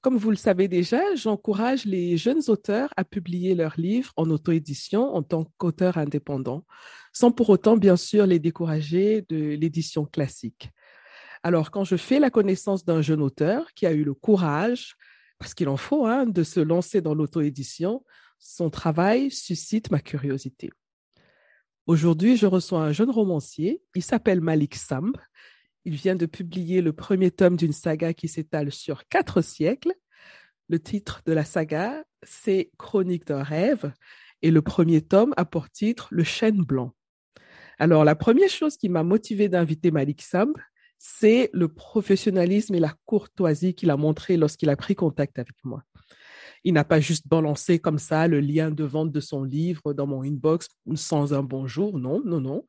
Comme vous le savez déjà, j'encourage les jeunes auteurs à publier leurs livres en auto-édition en tant qu'auteurs indépendants, sans pour autant, bien sûr, les décourager de l'édition classique. Alors, quand je fais la connaissance d'un jeune auteur qui a eu le courage parce qu'il en faut, hein, de se lancer dans l'auto-édition, son travail suscite ma curiosité. Aujourd'hui, je reçois un jeune romancier, il s'appelle Malik Samb. Il vient de publier le premier tome d'une saga qui s'étale sur quatre siècles. Le titre de la saga, c'est Chronique d'un rêve, et le premier tome a pour titre Le chêne blanc. Alors, la première chose qui m'a motivé d'inviter Malik Samb, c'est le professionnalisme et la courtoisie qu'il a montré lorsqu'il a pris contact avec moi. Il n'a pas juste balancé comme ça le lien de vente de son livre dans mon inbox sans un bonjour. Non, non, non.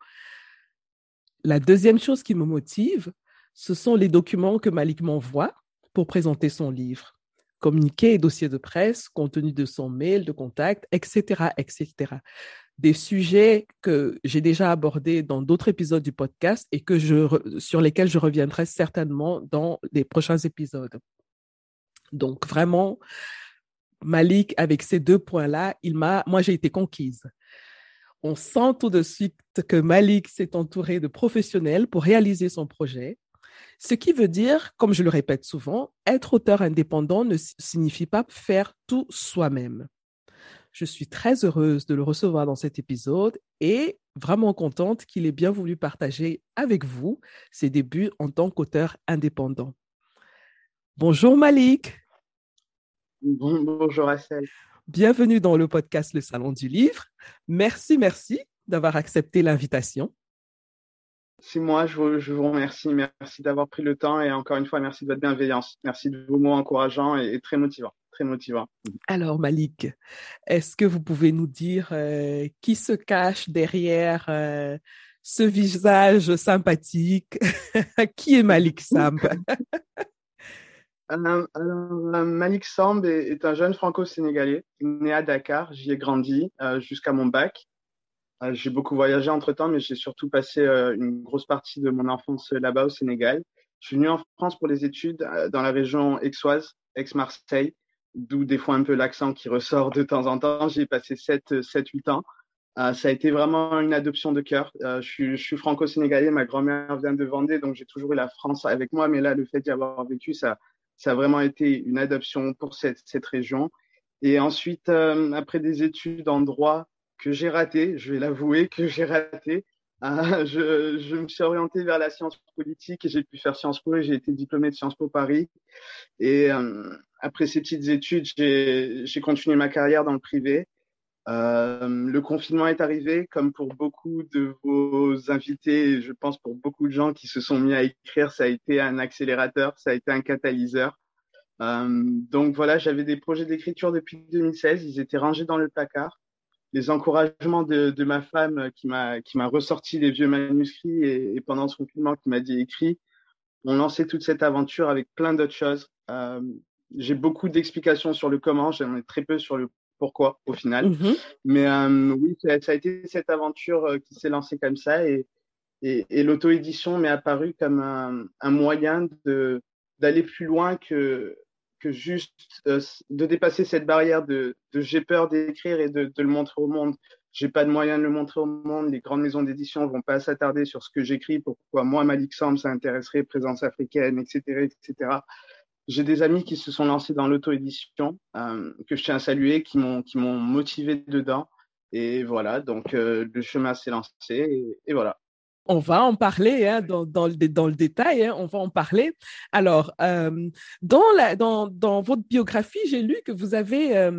La deuxième chose qui me motive, ce sont les documents que Malik m'envoie pour présenter son livre. Communiqué et dossier de presse, contenu de son mail de contact, etc., etc des sujets que j'ai déjà abordés dans d'autres épisodes du podcast et sur lesquels je reviendrai certainement dans les prochains épisodes. Donc vraiment, Malik, avec ces deux points-là, il m'a, moi j'ai été conquise. On sent tout de suite que Malik s'est entouré de professionnels pour réaliser son projet. Ce qui veut dire, comme je le répète souvent, être auteur indépendant ne signifie pas faire tout soi-même. Je suis très heureuse de le recevoir dans cet épisode et vraiment contente qu'il ait bien voulu partager avec vous ses débuts en tant qu'auteur indépendant. Bonjour Malik. bonjour Assel. Bienvenue dans le podcast Le Salon du Livre. Merci, merci d'avoir accepté l'invitation. C'est moi, je vous, je vous, remercie. Merci d'avoir pris le temps et encore une fois, merci de votre bienveillance. Merci de vos mots encourageants et très motivants très. Alors, Malik, est-ce que vous pouvez nous dire euh, qui se cache derrière euh, ce visage sympathique? Qui est Malik Samb alors, Malik Samb est, un jeune franco-sénégalais né à Dakar. J'y ai grandi euh, jusqu'à mon bac. j'ai beaucoup voyagé entre-temps, mais j'ai surtout passé une grosse partie de mon enfance là-bas au Sénégal. Je suis venu en France pour les études dans la région aixoise, ex-Marseille d'où des fois un peu l'accent qui ressort de temps en temps. J'ai passé 7, 7, 8 ans. Euh, ça a été vraiment une adoption de cœur. Euh, je suis, je suis franco-sénégalais, ma grand-mère vient de Vendée, donc j'ai toujours eu la France avec moi, mais là, le fait d'y avoir vécu, ça, ça a vraiment été une adoption pour cette, cette région. Et ensuite, euh, après des études en droit que j'ai raté, je vais l'avouer que j'ai raté, euh, je, je, me suis orienté vers la science politique et j'ai pu faire Sciences Po et j'ai été diplômé de Sciences Po Paris. Et euh, après ces petites études, j'ai continué ma carrière dans le privé. Euh, le confinement est arrivé, comme pour beaucoup de vos invités, je pense pour beaucoup de gens qui se sont mis à écrire, ça a été un accélérateur, ça a été un catalyseur. Euh, donc voilà, j'avais des projets d'écriture depuis 2016, ils étaient rangés dans le placard. Les encouragements de, ma femme qui m'a qui m'a ressorti les vieux manuscrits et, et pendant ce confinement qui m'a dit écrit, ont lancé toute cette aventure avec plein d'autres choses. Euh, j'ai beaucoup d'explications sur le comment, j'en ai très peu sur le pourquoi au final. Mm-hmm. Mais euh, oui, ça, a été cette aventure euh, qui s'est lancée comme ça et, et, et l'auto-édition m'est apparu comme un, un moyen de d'aller plus loin que que juste euh, de dépasser cette barrière de, de j'ai peur d'écrire et de, de, le montrer au monde. J'ai pas de moyen de le montrer au monde. Les grandes maisons d'édition vont pas s'attarder sur ce que j'écris. Pourquoi moi, Malik Sam, ça intéresserait présence africaine, etc., etc j'ai des amis qui se sont lancés dans l'auto-édition, euh, que je tiens à saluer, qui m'ont motivé dedans. Et voilà, donc euh, le chemin s'est lancé et, voilà. On va en parler hein, dans, dans, le, dans, le, détail, hein, on va en parler. Alors, euh, dans, la, dans, dans, votre biographie, j'ai lu que vous avez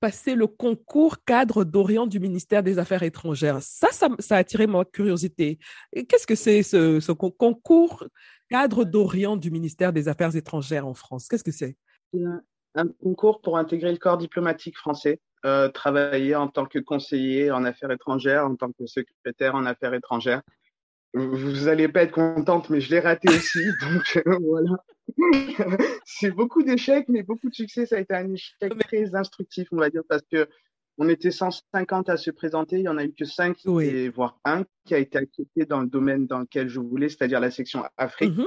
passé le concours cadre d'Orient du ministère des Affaires étrangères. Ça, ça, a attiré ma curiosité. Qu'est-ce que c'est ce, ce, concours cadre d'Orient du ministère des Affaires étrangères en France Qu'est-ce que c'est? Un concours pour intégrer le corps diplomatique français. Euh, travailler en tant que conseiller en affaires étrangères, en tant que secrétaire en affaires étrangères. Vous n'allez pas être contente, mais je l'ai raté aussi. donc euh, voilà. C'est beaucoup d'échecs, mais beaucoup de succès. Ça a été un échec très instructif, on va dire, parce que on était 150 à se présenter. Il n'y en a eu que 5, voire un, qui a été accepté dans le domaine dans lequel je voulais, c'est-à-dire la section Afrique. Mm-hmm.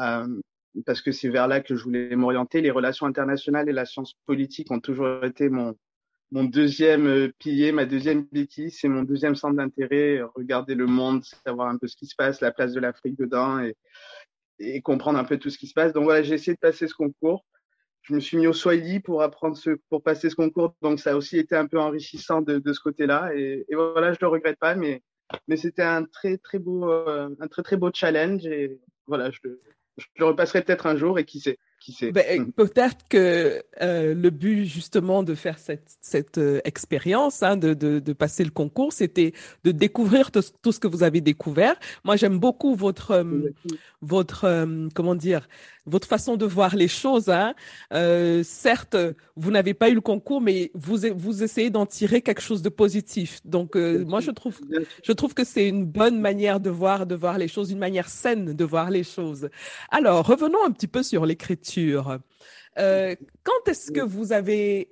Euh, parce que c'est vers là que je voulais m'orienter. Les relations internationales et la science politique ont toujours été mon, mon deuxième euh, pilier, ma deuxième béquille, c'est mon deuxième centre d'intérêt, regarder le monde, savoir un peu ce qui se passe, la place de l'Afrique dedans et, et, comprendre un peu tout ce qui se passe. Donc voilà, j'ai essayé de passer ce concours. Je me suis mis au Swahili pour apprendre ce, pour passer ce concours, donc ça a aussi été un peu enrichissant de, de ce côté-là. Et, et, voilà, je le regrette pas, mais mais c'était un très très beau euh, un très très beau challenge et voilà, je, je le repasserai peut-être un jour et qui sait. Ben, hmm. Peut-être que euh, le but justement de faire cette, cette euh, expérience, hein, de, de, de, passer le concours, c'était de découvrir tout, tout, ce que vous avez découvert. Moi, j'aime beaucoup votre, euh, votre comment dire, votre façon de voir les choses. Hein. Euh, certes, vous n'avez pas eu le concours, mais vous vous essayez d'en tirer quelque chose de positif. Donc, moi, je trouve je trouve que c'est une bonne manière de voir de voir les choses, une manière saine de voir les choses. Alors, revenons un petit peu sur l'écriture euh, quand est-ce que vous avez,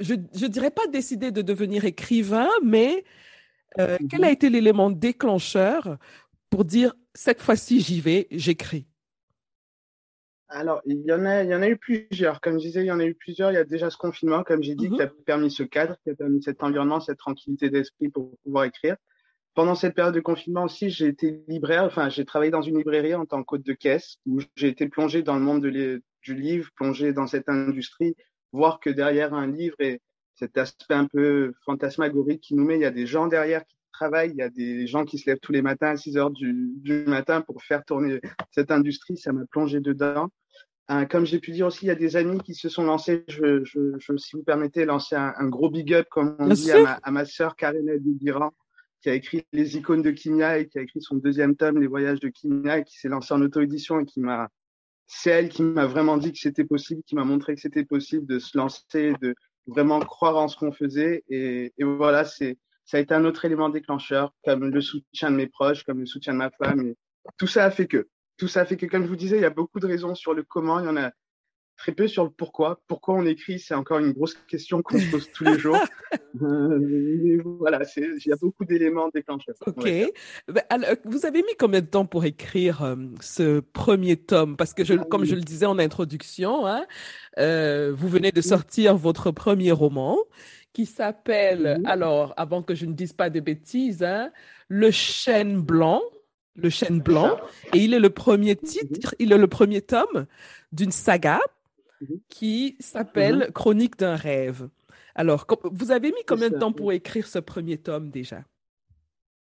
je ne dirais pas décidé de devenir écrivain, mais euh, mhm. quel a été l'élément déclencheur pour dire cette fois-ci j'y vais, j'écris? Alors, il y, en a, il y en a eu plusieurs. Comme je disais, il y en a eu plusieurs. Il y a déjà ce confinement, comme j'ai dit, qui a mhm. permis ce cadre, qui a permis cet environnement, cette tranquillité d'esprit pour pouvoir écrire pendant cette période de confinement aussi, j'ai été libraire, enfin, j'ai travaillé dans une librairie en tant qu'hôte de caisse, où j'ai été plongé dans le monde de du livre, plongé dans cette industrie, voir que derrière un livre et cet aspect un peu fantasmagorique qui nous met, il y a des gens derrière qui travaillent, il y a des gens qui se lèvent tous les matins à 6 heures du, du matin pour faire tourner cette industrie, ça m'a plongé dedans. Euh, comme j'ai pu dire aussi, il y a des amis qui se sont lancés, je, je, je si vous permettez, lancer un, un gros big up, comme on dit, à ma, à ma sœur Karina Dubiran, qui a écrit Les icônes de Kimia et qui a écrit son deuxième tome, Les voyages de Kimia, et qui s'est lancé en auto-édition et qui m'a, c'est elle qui m'a vraiment dit que c'était possible, qui m'a montré que c'était possible de se lancer, de vraiment croire en ce qu'on faisait. Et, et voilà, c'est, ça a été un autre élément déclencheur, comme le soutien de mes proches, comme le soutien de ma femme. Et tout ça a fait que, tout ça a fait que, comme je vous disais, il y a beaucoup de raisons sur le comment. Il y en a très peu sur le pourquoi. Pourquoi on écrit, c'est encore une grosse question qu'on se pose tous les jours. euh, mais voilà, il y a beaucoup d'éléments déclencheurs. Ok. Alors, vous avez mis combien de temps pour écrire euh, ce premier tome? Parce que, je, ah comme je le disais en introduction, hein, euh, vous venez de sortir votre premier roman qui s'appelle, alors, avant que je ne dise pas de bêtises, hein, Le chêne blanc. Le chêne blanc. Et il est le premier titre, il est le premier tome d'une saga Mhm. qui s'appelle mhm. Chronique d'un rêve. Alors, vous avez mis combien de temps pour écrire ce premier tome déjà?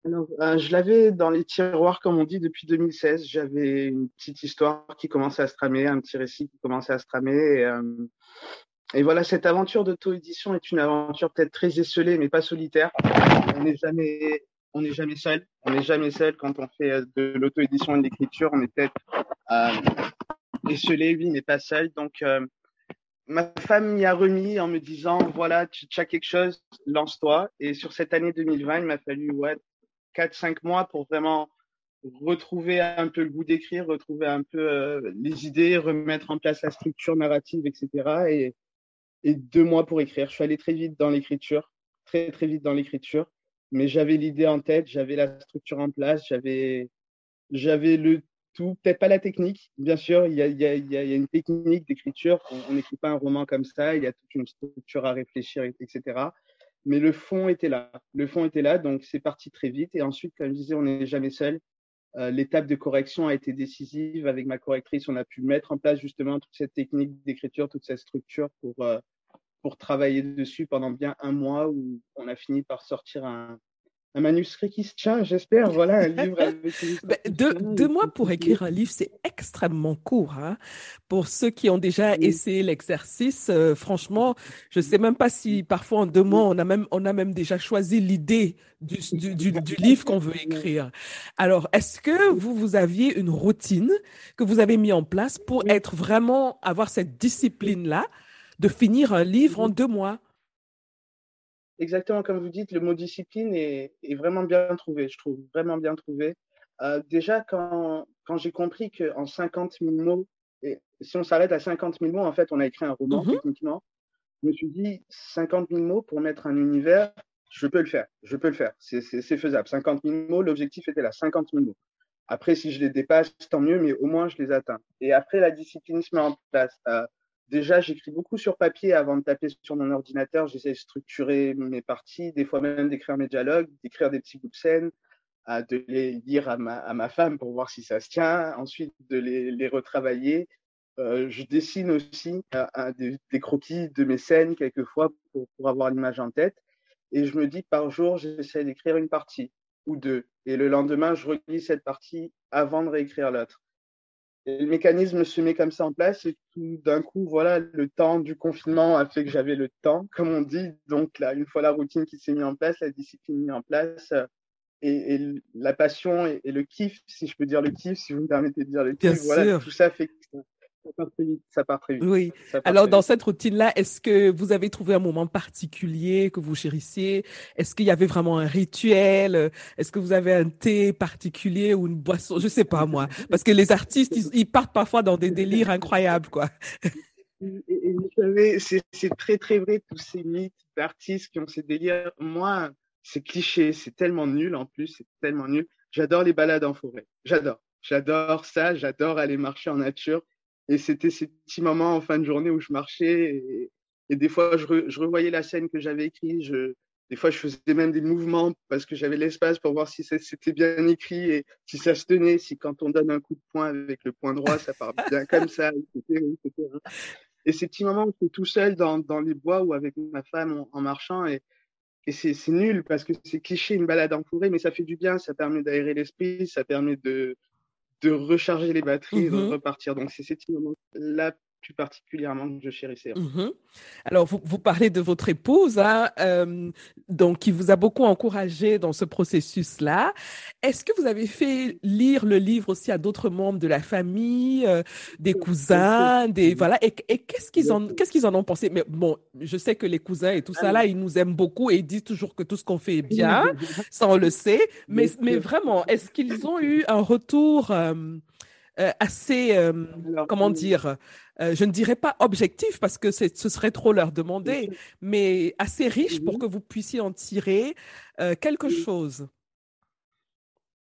Alors, euh, je l'avais dans les tiroirs, comme on dit, depuis 2016. J'avais une petite histoire qui commençait à se tramer, un petit récit qui commençait à se tramer. Et, euh, et voilà, cette aventure d'auto-édition est une aventure peut-être très esselée, mais pas solitaire. On n'est jamais, on n'est jamais seul. On n'est jamais seul quand on fait euh, de l'auto-édition et de l'écriture. On est peut-être esselé, oui, mais pas seul. Donc, euh, ma femme m'y a remis en me disant, voilà, tu, as quelque chose, lance-toi. Et sur cette année 2020, il m'a fallu ouais, 4-5 mois pour vraiment retrouver un peu le goût d'écrire, retrouver un peu euh, les idées, remettre en place la structure narrative, etc. Et, et deux mois pour écrire. Je suis allé très vite dans l'écriture, très très vite dans l'écriture, mais j'avais l'idée en tête, j'avais la structure en place, j'avais j'avais le tout, peut-être pas la technique, bien sûr, il y a, il y a, y a une technique d'écriture, on n'écrit pas un roman comme ça, il y a toute une structure à réfléchir, etc. Mais le fond était là, le fond était là, donc c'est parti très vite. Et ensuite, comme je disais, on n'est jamais seul. Euh, L'étape de correction a été décisive. Avec ma correctrice, on a pu mettre en place justement toute cette technique d'écriture, toute cette structure pour, euh, pour travailler dessus pendant bien un mois où on a fini par sortir un, un manuscrit qui se tient, j'espère. Voilà, un livre avec ben, deux, mois pour écrire un livre, c'est extrêmement court. Hein. Pour ceux qui ont déjà essayé l'exercice, euh, franchement, je ne sais même pas si parfois en deux mois, on a même, on a même déjà choisi l'idée du, du, du, livre qu'on veut écrire. Alors, est-ce que vous, vous aviez une routine que vous avez mis en place pour être vraiment, avoir cette discipline-là? De finir un livre en deux mois? exactement comme vous dites, le mot discipline est, vraiment bien trouvé, je trouve, vraiment bien trouvé. Euh, déjà, quand, quand j'ai compris qu'en 50 000 mots, et si on s'arrête à 50 000 mots, en fait, on a écrit un roman, mm-hmm. techniquement. Je me suis dit, 50 000 mots pour mettre un univers, je peux le faire, je peux le faire, c'est faisable. 50 000 mots, l'objectif était là, 50 000 mots. Après, si je les dépasse, tant mieux, mais au moins, je les atteins. Et après, la discipline se met en place. Euh, Déjà, j'écris beaucoup sur papier avant de taper sur mon ordinateur. J'essaie de structurer mes parties, des fois même d'écrire mes dialogues, d'écrire des petits bouts de scène, de les lire à ma, femme pour voir si ça se tient, ensuite de les, retravailler. Euh, je dessine aussi des, des, croquis de mes scènes quelquefois pour, pour avoir l'image en tête. Et je me dis par jour, j'essaie d'écrire une partie ou deux. Et le lendemain, je relis cette partie avant de réécrire l'autre le mécanisme se met comme ça en place et tout d'un coup, voilà, le temps du confinement a fait que j'avais le temps, comme on dit. Donc là, une fois la routine qui s'est mise en place, la discipline mise en place, euh, et, la passion et, le kiff, si je peux dire le kiff, si vous me permettez de dire le kiff, voilà, tout ça fait que ça part très vite. Ça part très vite. Oui. Alors, dans cette routine-là, est-ce que vous avez trouvé un moment particulier que vous chérissiez? Est-ce qu'il y avait vraiment un rituel? Est-ce que vous avez un thé particulier ou une boisson? Je sais pas moi, parce que les artistes, ils, partent parfois dans des délires incroyables, quoi. Et, vous savez, c'est très très vrai tous ces mythes d'artistes qui ont ces délires. Moi, c'est cliché, c'est tellement nul en plus, c'est tellement nul. J'adore les balades en forêt. J'adore. J'adore ça, j'adore aller marcher en nature. Et c'était ces petits moments en fin de journée où je marchais et, des fois je, revoyais la scène que j'avais écrite. Je, des fois, je faisais même des mouvements parce que j'avais l'espace pour voir si c'était bien écrit et si ça se tenait, si quand on donne un coup de poing avec le poing droit, ça part bien comme ça, Et ces petits moments où je suis tout seul dans, dans, les bois ou avec ma femme en, marchant et, et c'est nul parce que c'est cliché une balade en forêt, mais ça fait du bien, ça permet d'aérer l'esprit, ça permet de, de recharger les batteries et de mmh repartir. Donc, c'est ces moments-là plus particulièrement que je chérissais. Mmh Alors, vous, vous, parlez de votre épouse, hein, euh, donc qui vous a beaucoup encouragé dans ce processus-là. Est-ce que vous avez fait lire le livre aussi à d'autres membres de la famille, euh, des cousins, des voilà, et, et qu'est-ce qu'ils en qu'est-ce qu'ils en ont pensé? Mais bon, je sais que les cousins et tout ça là, ils nous aiment beaucoup et ils disent toujours que tout ce qu'on fait est bien, ça on le sait. Mais mais vraiment, est-ce qu'ils ont eu un retour euh, euh, assez, euh, comment dire, euh, je ne dirais pas objectif parce que ce serait trop leur demander, mais assez riche pour que vous puissiez en tirer quelque chose.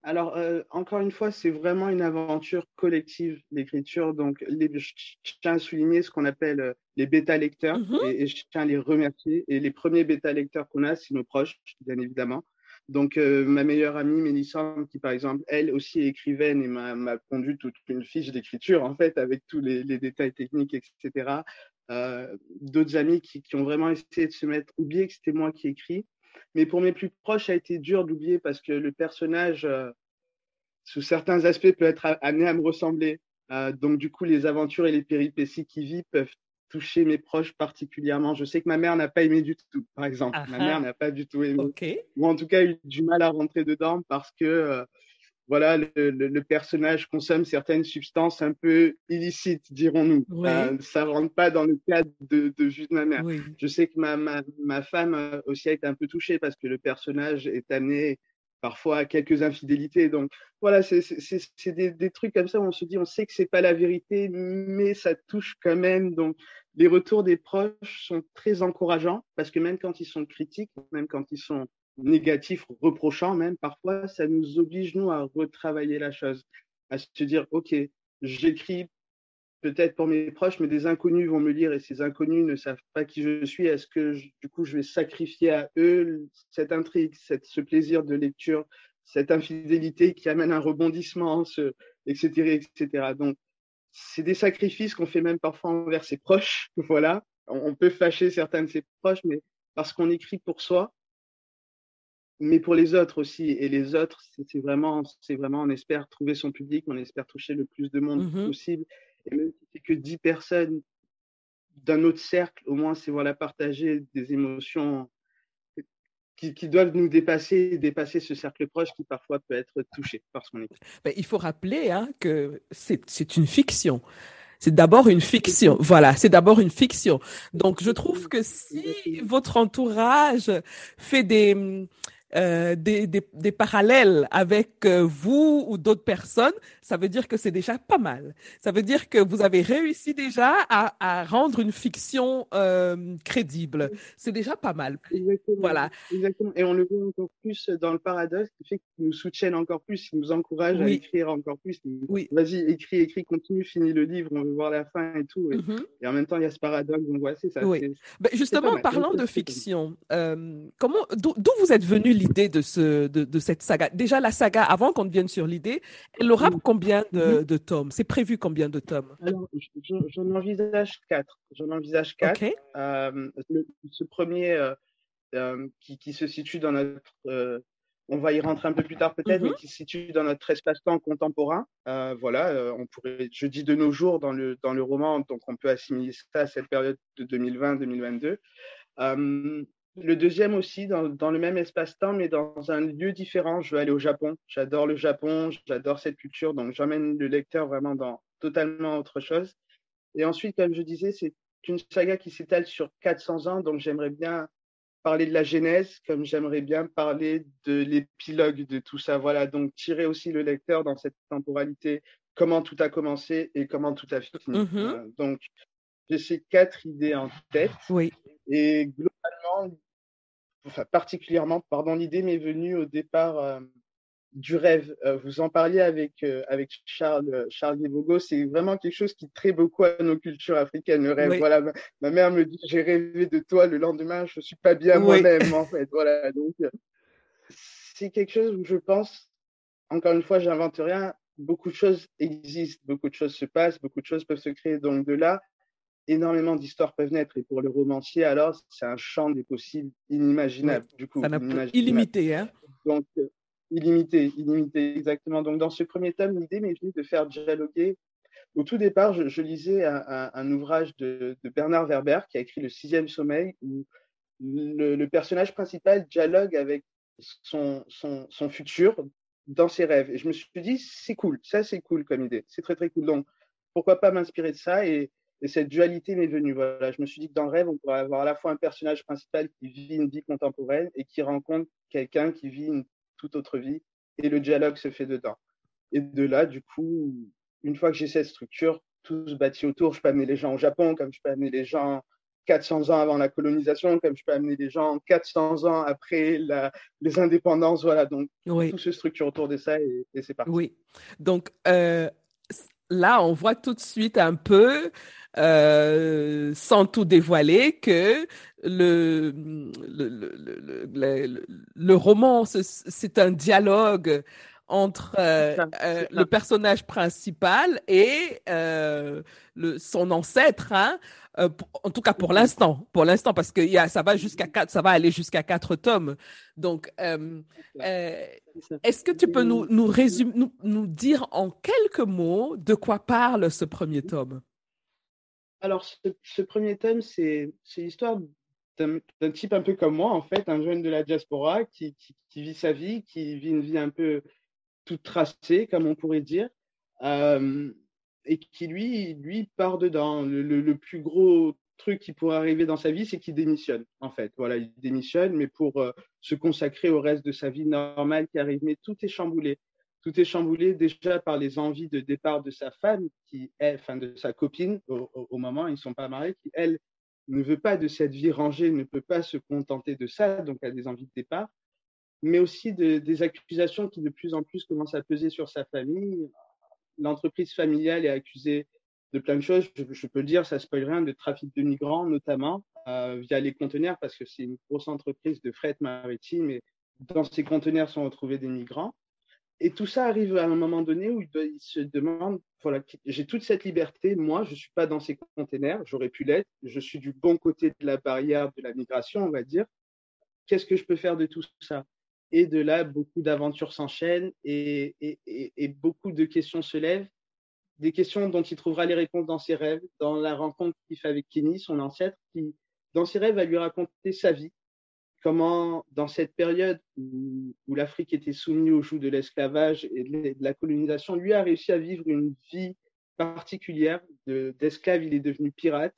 Alors, encore une fois, c'est vraiment une aventure collective, l'écriture. Donc, les, je tiens à souligner ce qu'on appelle les bêta-lecteurs mmh et, et, je tiens à les remercier. Et les premiers bêta-lecteurs qu'on a, c'est nos proches, bien évidemment. Donc, euh, ma meilleure amie, Mélissa, qui par exemple, elle aussi est écrivaine et m'a conduit toute une fiche d'écriture, en fait, avec tous les, détails techniques, etc. Euh, D'autres amis qui, qui, ont vraiment essayé de se mettre, oublier que c'était moi qui écris. Mais pour mes plus proches, ça a été dur d'oublier parce que le personnage, euh, sous certains aspects, peut être amené à me ressembler. Donc, du coup, les aventures et les péripéties qu'il vit peuvent touché mes proches particulièrement. Je sais que ma mère n'a pas aimé du tout, par exemple. ma mère n'a pas du tout aimé. Ou en tout cas eu du mal à rentrer dedans parce que euh, voilà, le, personnage consomme certaines substances un peu illicites, dirons-nous. Euh, ça rentre pas dans le cadre de, de juste ma mère. Je sais que ma, ma, ma, femme euh, aussi a été un peu touchée parce que le personnage est amené parfois à quelques infidélités. Donc voilà, c'est des, des, trucs comme ça où on se dit, on sait que c'est pas la vérité, mais ça touche quand même. Donc les retours des proches sont très encourageants parce que même quand ils sont critiques, même quand ils sont négatifs, reprochants même, parfois, ça nous oblige, nous, à retravailler la chose, à se dire, OK, j'écris peut-être pour mes proches, mais des inconnus vont me lire et ces inconnus ne savent pas qui je suis. Est-ce que, du coup, je vais sacrifier à eux cette intrigue, ce plaisir de lecture, cette infidélité qui amène un rebondissement, etc., etc. Donc, c'est des sacrifices qu'on fait même parfois envers ses proches. Voilà. On peut fâcher certains de ses proches, mais parce qu'on écrit pour soi, mais pour les autres aussi. Et les autres, c'est vraiment, c'est vraiment, on espère trouver son public, on espère toucher le plus de monde mm-hmm. possible. Et même si c'est que 10 personnes d'un autre cercle, au moins, c'est voilà, partager des émotions qui, doivent nous dépasser, dépasser ce cercle proche qui parfois peut être touché par son équipe. Ben, il faut rappeler hein, que c'est une fiction. C'est d'abord une fiction. Voilà, c'est d'abord une fiction. Donc, je trouve que si votre entourage fait des, euh, des, des, des, parallèles avec euh, vous ou d'autres personnes, ça veut dire que c'est déjà pas mal. Ça veut dire que vous avez réussi déjà à, à rendre une fiction euh, crédible. C'est déjà pas mal. Exactement. Voilà. Exactement. Et on le voit encore plus dans le paradoxe, qui fait qu'ils nous soutiennent encore plus, ils nous encouragent à écrire encore plus. Oui. Vas-y, écris, écris, continue, finis le livre, on veut voir la fin et tout. Et, mm-hmm. et en même temps, il y a ce paradoxe. Donc, ouais, c'est ça. Oui. Ben, justement, parlant de fiction, euh, comment, d'où vous êtes venu l'idée de, ce, de, de, cette saga Déjà, la saga, avant qu'on vienne sur l'idée, elle aura combien de, de tomes? C'est prévu combien de tomes? Alors, j'en envisage quatre. J'en envisage quatre. Euh, ce premier euh, euh, qui, qui, se situe dans notre on va y rentrer un peu plus tard peut-être, mais qui se situe dans notre espace-temps contemporain. Voilà, on pourrait, je dis de nos jours dans le, dans le roman, donc on peut assimiler ça à cette période de 2020-2022. Euh, le deuxième aussi, dans, dans le même espace-temps, mais dans un lieu différent. Je veux aller au Japon. J'adore le Japon, j'adore cette culture, donc j'emmène le lecteur vraiment dans totalement autre chose. Et ensuite, comme je disais, c'est une saga qui s'étale sur 400 ans, donc j'aimerais bien parler de la genèse, comme j'aimerais bien parler de l'épilogue de tout ça. Voilà, donc tirer aussi le lecteur dans cette temporalité, comment tout a commencé et comment tout a fini. Mm-hmm. donc, j'ai ces quatre idées en tête. Oui. Et globalement, enfin particulièrement, pardon, l'idée m'est venue au départ euh, du rêve. Euh, vous en parliez avec euh, avec Charles Charles c'est vraiment quelque chose qui traite beaucoup à nos cultures africaines. Le rêve, voilà. Ma, mère me dit j'ai rêvé de toi le lendemain, je suis pas bien moi-même en fait. Voilà, donc c'est quelque chose où je pense, encore une fois, j'invente rien. Beaucoup de choses existent, beaucoup de choses se passent, beaucoup de choses peuvent se créer. Donc de là, énormément d'histoires peuvent naître. Et pour le romancier, alors, c'est un champ des possibles inimaginable. Du coup, illimité, hein Donc, euh, illimité, illimité, exactement. Donc, dans ce premier tome, l'idée m'est venue de faire dialoguer. Au tout départ, je, lisais un, ouvrage de, Bernard Werber qui a écrit Le sixième sommeil, où le, personnage principal dialogue avec son, son, son futur dans ses rêves. Et je me suis dit, c'est cool, ça c'est cool comme idée, c'est très très cool. Donc, pourquoi pas m'inspirer de ça et, et cette dualité m'est venue. Voilà, je me suis dit que dans le rêve, on pourrait avoir à la fois un personnage principal qui vit une vie contemporaine et qui rencontre quelqu'un qui vit une toute autre vie, et le dialogue se fait dedans. Et de là, du coup, une fois que j'ai cette structure, tout se bâtit autour. Je peux amener les gens au Japon, comme je peux amener les gens 400 ans avant la colonisation, comme je peux amener les gens 400 ans après la, les indépendances. Voilà, donc tout se structure autour de ça et, c'est parti. Oui, donc euh, là, on voit tout de suite un peu euh, sans tout dévoiler, que le, le, le, le, roman, c'est un dialogue entre euh, euh, le personnage principal et euh, le, son ancêtre, hein, en tout cas pour l'instant, pour l'instant, parce que y a, ça va jusqu'à quatre, ça va aller jusqu'à quatre tomes. Donc, est-ce que tu peux nous nous, résumer, nous nous dire en quelques mots de quoi parle ce premier tome? Alors, ce, premier thème, c'est l'histoire d'un type un peu comme moi, en fait, un jeune de la diaspora qui, vit sa vie, qui vit une vie un peu toute tracée, comme on pourrait dire, euh, et qui, lui, lui part dedans. Le, plus gros truc qui pourrait arriver dans sa vie, c'est qu'il démissionne, en fait. Voilà, il démissionne, mais pour euh, se consacrer au reste de sa vie normale qui arrive. Mais tout est chamboulé tout est chamboulé déjà par les envies de départ de sa femme, qui est, enfin de sa copine au, moment, ils ne sont pas mariés, qui elle ne veut pas de cette vie rangée, ne peut pas se contenter de ça, donc a des envies de départ, mais aussi des accusations qui de plus en plus commencent à peser sur sa famille. L'entreprise familiale est accusée de plein de choses. Je, peux le dire, ça spoil rien, de trafic de migrants notamment euh, via les conteneurs, parce que c'est une grosse entreprise de fret maritime et dans ces conteneurs sont retrouvés des migrants. Et tout ça arrive à un moment donné où il, se demande, voilà, j'ai toute cette liberté, moi, je ne suis pas dans ces containers, j'aurais pu l'être, je suis du bon côté de la barrière de la migration, on va dire. Qu'est-ce que je peux faire de tout ça? Et de là, beaucoup d'aventures s'enchaînent et, beaucoup de questions se lèvent. Des questions dont il trouvera les réponses dans ses rêves, dans la rencontre qu'il fait avec Kenny, son ancêtre, qui, dans ses rêves, va lui raconter sa vie, comment, dans cette période où, l'Afrique était soumise au joug de l'esclavage et de la colonisation, lui a réussi à vivre une vie particulière. D'esclave, il est devenu pirate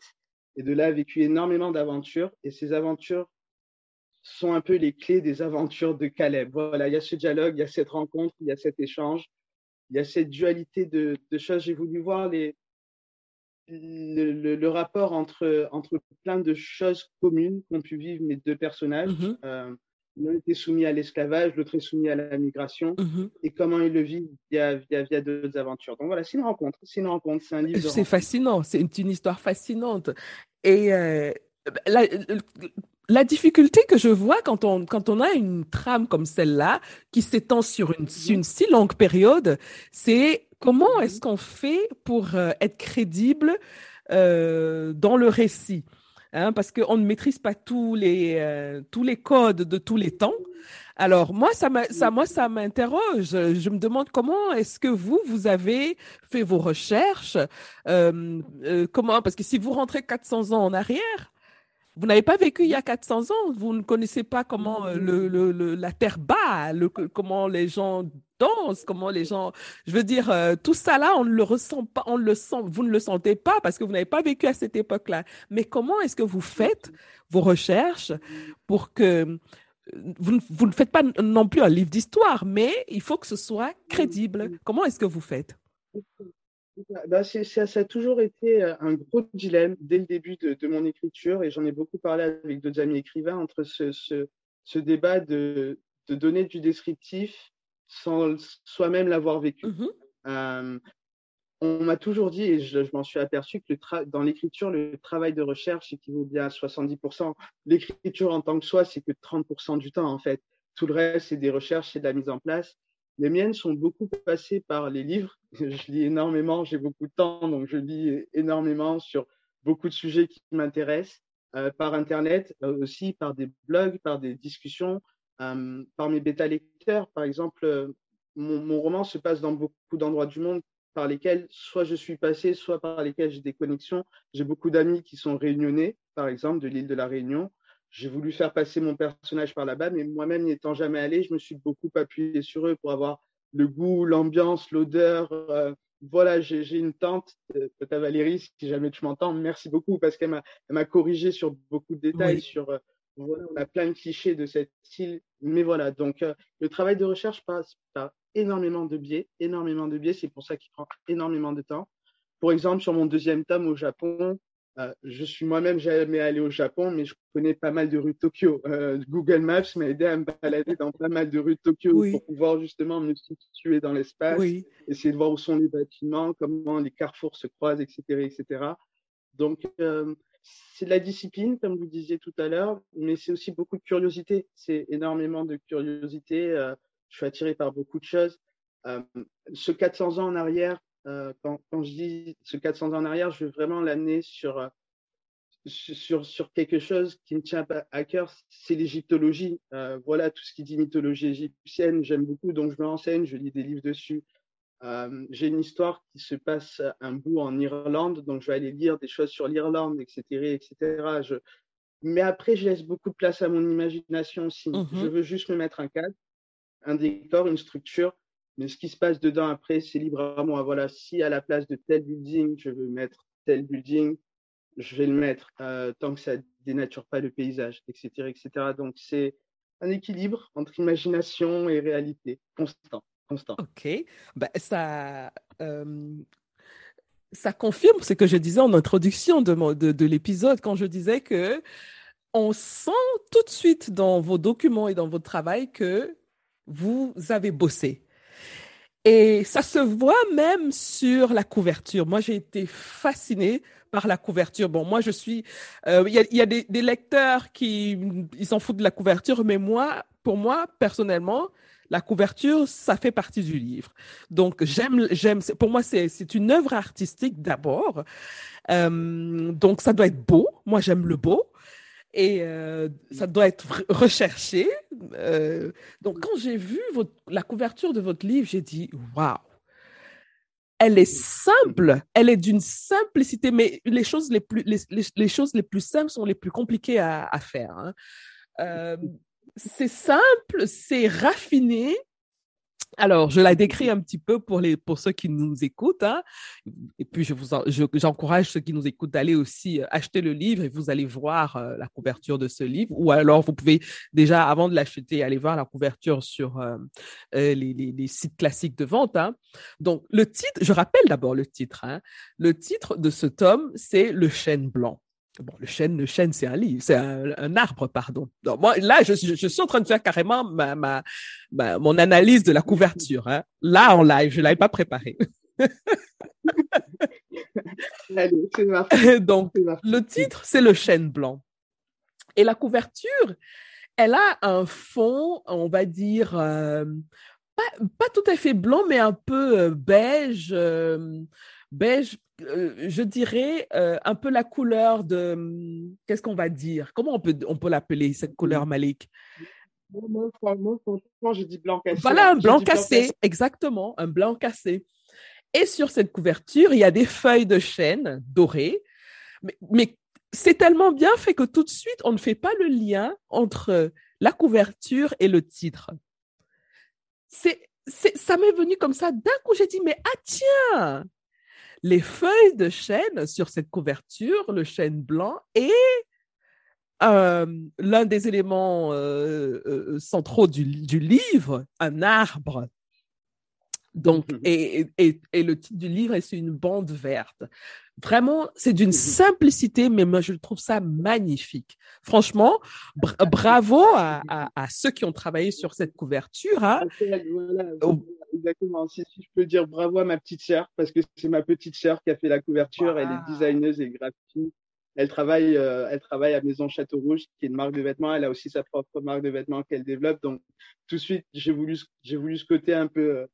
et de là a vécu énormément d'aventures. Et ces aventures sont un peu les clés des aventures de Caleb. Voilà, il y a ce dialogue, il y a cette rencontre, il y a cet échange, il y a cette dualité de, choses. J'ai voulu voir les, le, rapport entre, entre plein de choses communes qu'ont pu vivre mes deux personnages. Mm-hmm. Euh, l'un était soumis à l'esclavage, l'autre est soumis à la migration, mm-hmm. et comment ils le vivent via, via, via d'autres aventures. Donc voilà, c'est une rencontre, c'est une rencontre, c'est un livre. C'est fascinant, c'est une, histoire fascinante. Et euh, la, la, difficulté que je vois quand on, quand on a une trame comme celle-là, qui s'étend sur une, une si longue période, c'est Comment est-ce qu'on fait pour euh, être crédible euh, dans le récit hein, Parce qu'on ne maîtrise pas tous les, euh, tous les codes de tous les temps. Alors moi, ça, ça, moi, ça m'interroge. Je me demande comment est-ce que vous, vous avez fait vos recherches Comment? Parce que si vous rentrez 400 ans en arrière, vous n'avez pas vécu il y a 400 ans. Vous ne connaissez pas comment le, la terre bat, comment les gens dansent, comment les gens. Je veux dire, euh, tout ça là, on ne le ressent pas, on le sent. Vous ne le sentez pas parce que vous n'avez pas vécu à cette époque-là. Mais comment est-ce que vous faites vos recherches pour que euh, vous ne faites pas non plus un livre d'histoire, mais il faut que ce soit crédible. Comment est-ce que vous faites? Bah, ça, a toujours été euh, un gros dilemme dès le début de, mon écriture et j'en ai beaucoup parlé avec d'autres amis écrivains entre ce, ce, débat de, de, donner du descriptif sans soi-même l'avoir vécu. Mmh euh, on m'a toujours dit, et je, m'en suis aperçu, que dans l'écriture, le travail de recherche équivaut bien à 70%. L'écriture en tant que soi, c'est que 30% du temps, en fait. Tout le reste, c'est des recherches, c'est de la mise en place. Les miennes sont beaucoup passées par les livres. Je lis énormément, j'ai beaucoup de temps, donc je lis énormément sur beaucoup de sujets qui m'intéressent. Euh, par Internet, euh, aussi par des blogs, par des discussions, euh, par mes bêta-lecteurs. Par exemple, mon, mon, roman se passe dans beaucoup d'endroits du monde par lesquels soit je suis passé, soit par lesquels j'ai des connexions. J'ai beaucoup d'amis qui sont réunionnais, par exemple, de l'île de la Réunion. J'ai voulu faire passer mon personnage par là-bas, mais moi-même n'y étant jamais allé, je me suis beaucoup appuyé sur eux pour avoir le goût, l'ambiance, l'odeur. Euh, voilà, j'ai une tante, euh, Tata Valérie, si jamais tu m'entends, merci beaucoup parce qu'elle m'a corrigé sur beaucoup de détails, sur euh, voilà, on a plein de clichés de cette style. Mais voilà, donc le travail de recherche passe par énormément de biais, énormément de biais, c'est pour ça qu'il prend énormément de temps. Pour exemple, sur mon deuxième tome au Japon, euh, je suis moi-même jamais allé au Japon, mais je connais pas mal de rues de Tokyo. Euh, Google Maps m'a aidé à me balader dans pas mal de rues de Tokyo pour pouvoir justement me situer dans l'espace, essayer de voir où sont les bâtiments, comment les carrefours se croisent, etc., etc. Donc euh, c'est de la discipline, comme vous disiez tout à l'heure, mais c'est aussi beaucoup de curiosité. C'est énormément de curiosité. je suis attiré par beaucoup de choses. ce 400 ans en arrière, euh, quand, quand, je dis ce 400 ans en arrière, je veux vraiment l'amener sur, euh, sur, sur quelque chose qui me tient à cœur, c'est l'égyptologie. Euh, voilà, tout ce qui dit mythologie égyptienne, j'aime beaucoup, donc je me renseigne, je lis des livres dessus. Euh, j'ai une histoire qui se passe un bout en Irlande, donc je vais aller lire des choses sur l'Irlande, etc. etc. Je... Mais après, je laisse beaucoup de place à mon imagination aussi. Mmh je veux juste me mettre un cadre, un décor, une structure mais ce qui se passe dedans après, c'est libre à moi. Voilà, si à la place de tel building, je veux mettre tel building, je vais le mettre euh, tant que ça dénature pas le paysage, etc., etc. Donc c'est un équilibre entre imagination et réalité, constant, constant. Ok, ben, ça. Euh, ça confirme ce que je disais en introduction de, de, de l'épisode quand je disais que on sent tout de suite dans vos documents et dans votre travail que vous avez bossé. Et ça se voit même sur la couverture. Moi, j'ai été fascinée par la couverture. Bon, moi, je suis... Euh, il y, a, y a des, des, lecteurs qui ils s'en foutent de la couverture, mais moi, pour moi, personnellement, la couverture, ça fait partie du livre. Donc, j'aime, j'aime. Pour moi, c'est c'est une œuvre artistique d'abord. Euh, donc, ça doit être beau. Moi, j'aime le beau. Et euh, ça doit être recherché. Euh, donc, quand j'ai vu la couverture de votre livre, j'ai dit waouh, elle est simple, elle est d'une simplicité, mais les choses les plus, les, choses les plus simples sont les plus compliquées à, à faire. Hein. Euh, c'est simple, c'est raffiné, alors, je la décris un petit peu pour, les, pour ceux qui nous écoutent. Hein. Et puis, je j'encourage ceux qui nous écoutent d'aller aussi euh, acheter le livre et vous allez voir euh, la couverture de ce livre. Ou alors, vous pouvez déjà, avant de l'acheter, aller voir la couverture sur euh, les, les, les, sites classiques de vente. Hein. Donc, le titre, je rappelle d'abord le titre. Hein. Le titre de ce tome, c'est Le chêne blanc. Bon, le chêne, le chêne, c'est un livre, c'est un, arbre, pardon. Moi, là, je, je, suis en train de faire carrément ma, ma, mon analyse de la couverture. Hein. Là, en live, je l'avais pas préparé. Donc, le titre, c'est le chêne blanc. Et la couverture, elle a un fond, on va dire, euh, pas, pas, tout à fait blanc, mais un peu euh, beige, euh, beige euh, je dirais, euh, un peu la couleur de. Hum, qu'est-ce qu'on va dire? Comment on peut, on peut l'appeler, cette couleur Malik? Moi, franchement, je dis blanc cassé. Voilà, un blanc cassé, exactement, un blanc cassé. Et sur cette couverture, il y a des feuilles de chêne dorées. Mais, mais c'est tellement bien fait que tout de suite, on ne fait pas le lien entre la couverture et le titre. C'est, ça m'est venu comme ça. D'un coup, j'ai dit, mais ah tiens, les feuilles de chêne sur cette couverture, le chêne blanc, et euh, l'un des éléments euh, euh, centraux du, livre, un arbre. Donc, mhm. et, et, le titre du livre, c'est une bande verte. Vraiment, c'est d'une mhm. simplicité, mais moi, je trouve ça magnifique. Franchement, bravo à, ceux qui ont travaillé sur cette couverture. Hein exactement. Si, je peux dire bravo à ma petite sœur, parce que c'est ma petite sœur qui a fait la couverture. Elle est designeuse et graphiste. Elle travaille, euh, elle travaille à Maison Château Rouge, qui est une marque de vêtements. Elle a aussi sa propre marque de vêtements qu'elle développe. Donc, tout de suite, j'ai voulu, j'ai voulu ce côté un peu, euh,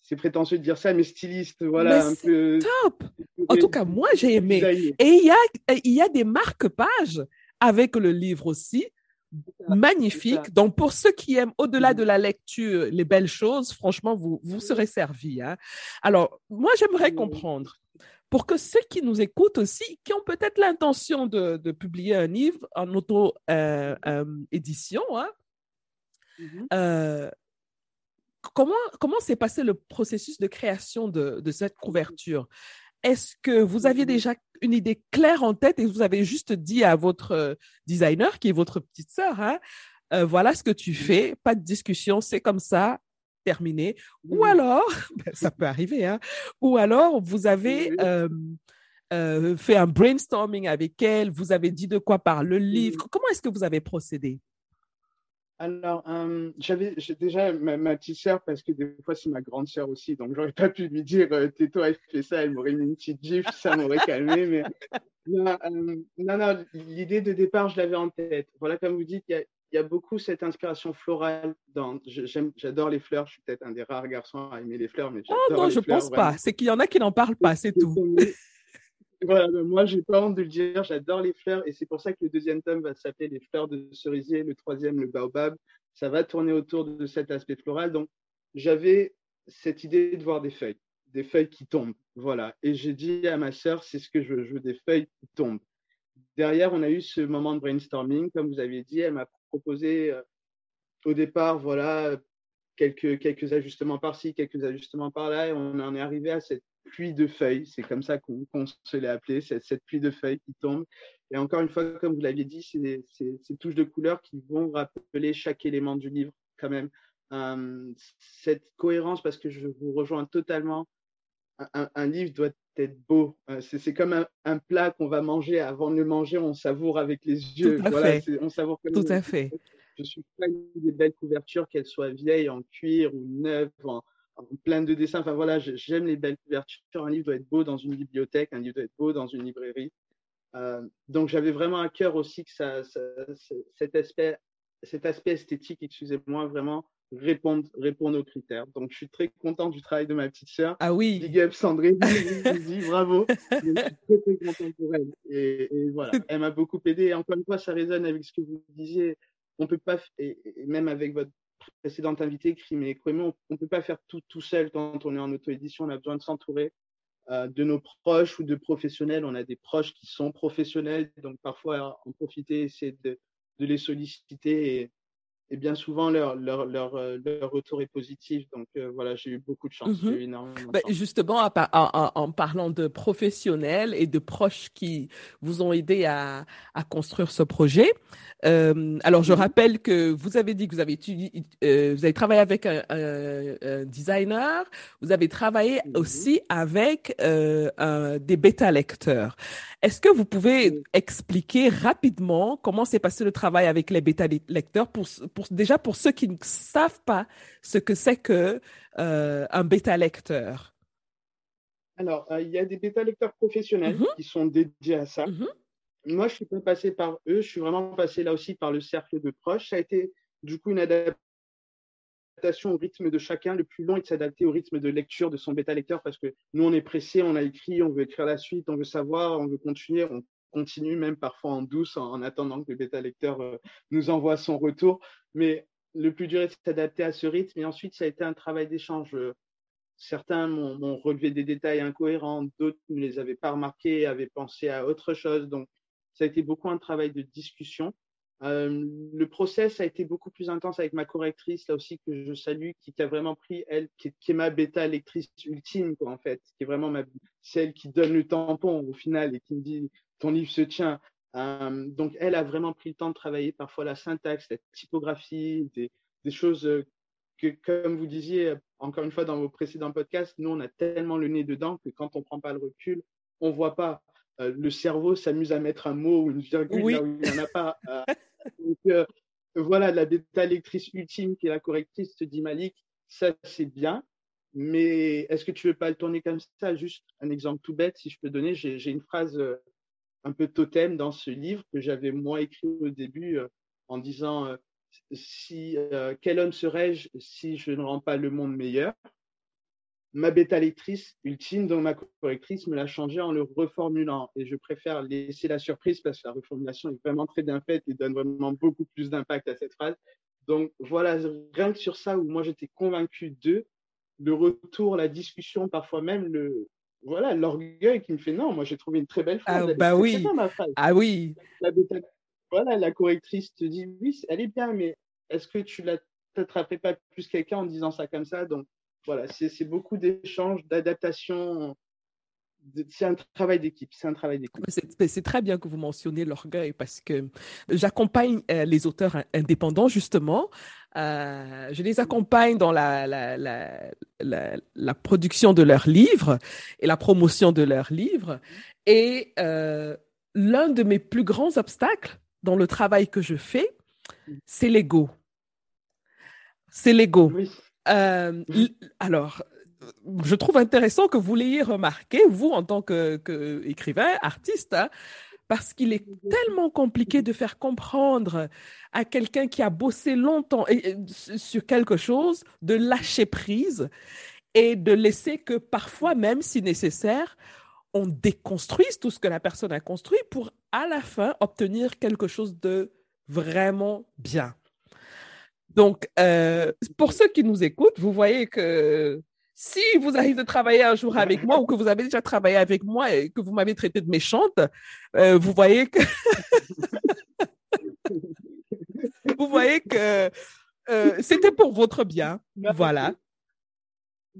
c'est prétentieux de dire ça, mais styliste, voilà, un peu. Top. En tout cas, moi, j'ai aimé. Et il y a, il y a des marque-pages avec le livre aussi magnifique. Donc, pour ceux qui aiment au-delà mm. de la lecture les belles choses, franchement, vous, vous serez servis. Hein. Alors, moi, j'aimerais comprendre, pour que ceux qui nous écoutent aussi, qui ont peut-être l'intention de, de, publier un livre en auto-édition, euh, euh, hein, mm-hmm. euh, comment, comment s'est passé le processus de création de, de cette couverture? Est-ce que vous aviez déjà une idée claire en tête et vous avez juste dit à votre euh, designer, qui est votre petite sœur, hein, euh, voilà ce que tu fais, pas de discussion, c'est comme ça, terminé. Ou alors, ben, ça peut arriver, hein, ou alors vous avez euh, fait un brainstorming avec elle, vous avez dit de quoi parle le livre. Comment est-ce que vous avez procédé? Alors, euh, j'avais déjà ma, petite sœur, parce que des fois, c'est ma grande sœur aussi, donc j'aurais pas pu lui dire euh, Tais-toi, elle fait ça, elle m'aurait mis une petite gifle, ça m'aurait calmé. Mais non, euh, non, l'idée de départ, je l'avais en tête. Voilà, comme vous dites, il y a, beaucoup cette inspiration florale. Dans, j'adore les fleurs, je suis peut-être un des rares garçons à aimer les fleurs, mais Oh non, je pense pas. C'est qu'il y en a qui n'en parlent pas, c'est tout. Voilà, ben, moi, j'ai pas honte de le dire, j'adore les fleurs et c'est pour ça que le deuxième tome va s'appeler Les fleurs de cerisier, le troisième, le baobab. Ça va tourner autour de cet aspect floral. Donc, j'avais cette idée de voir des feuilles, des feuilles qui tombent. Voilà. Et j'ai dit à ma sœur, c'est ce que je veux, des feuilles qui tombent. Derrière, on a eu ce moment de brainstorming, comme vous aviez dit. Elle m'a proposé euh, au départ, voilà, quelques, quelques ajustements par-ci, quelques ajustements par-là, et on en est arrivé à cette pluie de feuilles, c'est comme ça qu'on se l'est appelé, cette, cette, pluie de feuilles qui tombe. Et encore une fois, comme vous l'aviez dit, c'est ces touches de couleurs qui vont rappeler chaque élément du livre quand même. Euh, cette cohérence, parce que je vous rejoins totalement, un, un livre doit être beau. Euh, c'est comme un, plat qu'on va manger. Avant de le manger, on savoure avec les yeux. Tout à voilà, fait. On savoure Tout à fait. Je suis fan des belles couvertures, qu'elles soient vieilles, en cuir ou neuves, en, plein de dessins. Enfin voilà, j'aime les belles couvertures. Un livre doit être beau dans une bibliothèque, un livre doit être beau dans une librairie. Euh, donc j'avais vraiment à cœur aussi que ça, cet, aspect, cet aspect esthétique, excusez-moi, vraiment répondre, répondre aux critères. Donc, je suis très content du travail de ma petite sœur. Ah oui. Big up Sandrine, bravo. je suis très, très content pour elle. Et, voilà, elle m'a beaucoup aidé. Et encore une fois, ça résonne avec ce que vous disiez. On peut pas, et, même avec votre précédente invitée, Crime et on ne peut pas faire tout tout seul quand on est en auto-édition. On a besoin de s'entourer. Euh, de nos proches ou de professionnels. On a des proches qui sont professionnels, donc parfois en profiter, essayer de, de les solliciter et, et bien souvent leur, leur, leur, euh, leur, retour est positif. Donc euh, voilà, j'ai eu beaucoup de chance. eu énormément bah, Justement, en, en, en, parlant de professionnels et de proches qui vous ont aidé à, à construire ce projet, euh, alors je rappelle que vous avez dit que vous avez, étudié, euh, vous avez travaillé avec un, un, un, designer, vous avez travaillé aussi avec un, des bêta lecteurs. Est-ce que vous pouvez expliquer rapidement comment s'est passé le travail avec les bêta lecteurs pour, pour, déjà pour ceux qui ne savent pas ce que c'est que euh, un bêta lecteur Alors, euh, il y a des bêta lecteurs professionnels mm-hmm. qui sont dédiés à ça. Mm-hmm. Moi, je suis pas passé par eux, je suis vraiment passé là aussi par le cercle de proches. Ça a été du coup une adaptation au rythme de chacun. Le plus long est de s'adapter au rythme de lecture de son bêta lecteur parce que nous, on est pressé, on a écrit, on veut écrire la suite, on veut savoir, on veut continuer, on continue même parfois en douce en, attendant que le bêta lecteur euh, nous envoie son retour. Mais le plus dur est de s'adapter à ce rythme. Et ensuite, ça a été un travail d'échange. Certains m'ont relevé des détails incohérents, d'autres ne les avaient pas remarqués, avaient pensé à autre chose. Donc, ça a été beaucoup un travail de discussion. Euh, le process a été beaucoup plus intense avec ma correctrice, là aussi que je salue, qui, a vraiment pris, elle, qui, est ma bêta lectrice ultime, quoi, en fait, qui est vraiment ma, celle qui donne le tampon au final et qui me dit ton livre se tient. Euh, donc, elle a vraiment pris le temps de travailler parfois la syntaxe, la typographie, des, des choses que, comme vous disiez, encore une fois, dans vos précédents podcasts, nous, on a tellement le nez dedans que quand on prend pas le recul, on voit pas. Euh, le cerveau s'amuse à mettre un mot ou une virgule là où il n'y en a pas. Donc, euh, voilà, la bêta lectrice ultime qui est la correctrice, te dit Malik, ça c'est bien, mais est-ce que tu veux pas le tourner comme ça? Juste un exemple tout bête, si je peux donner, j'ai une phrase euh, un peu totem dans ce livre que j'avais moi écrit au début euh, en disant si quel homme serais-je si je ne rends pas le monde meilleur? Ma bêta lectrice ultime, donc ma correctrice, me l'a changé en le reformulant. Et je préfère laisser la surprise parce que la reformulation est vraiment très bien faite et donne vraiment beaucoup plus d'impact à cette phrase. Donc voilà, rien que sur ça où moi j'étais convaincu d'eux, le retour, la discussion, parfois même le voilà l'orgueil qui me fait non, moi j'ai trouvé une très belle phrase. Ah bah oui. Ah oui. voilà, la correctrice te dit oui, elle est bien, mais est-ce que tu l'attraperais pas plus quelqu'un en disant ça comme ça? Donc voilà, c'est beaucoup d'échanges, d'adaptation. C'est un travail d'équipe. C'est un travail d'équipe. C'est très bien que vous mentionniez l'orgueil parce que j'accompagne euh, les auteurs indépendants justement. Euh, je les accompagne dans la, la, la, la, production de leurs livres et la promotion de leurs livres. Et euh, l'un de mes plus grands obstacles dans le travail que je fais, c'est l'ego. C'est l'ego. Oui. Euh, alors, je trouve intéressant que vous l'ayez remarqué, vous en tant qu'écrivain, que artiste, hein, parce qu'il est tellement compliqué de faire comprendre à quelqu'un qui a bossé longtemps sur quelque chose de lâcher prise et de laisser que parfois même, si nécessaire, on déconstruise tout ce que la personne a construit pour à la fin obtenir quelque chose de vraiment bien. Donc, euh, pour ceux qui nous écoutent, vous voyez que si vous arrivez de travailler un jour avec moi ou que vous avez déjà travaillé avec moi et que vous m'avez traité de méchante, euh, vous voyez que vous voyez que euh, c'était pour votre bien. Voilà.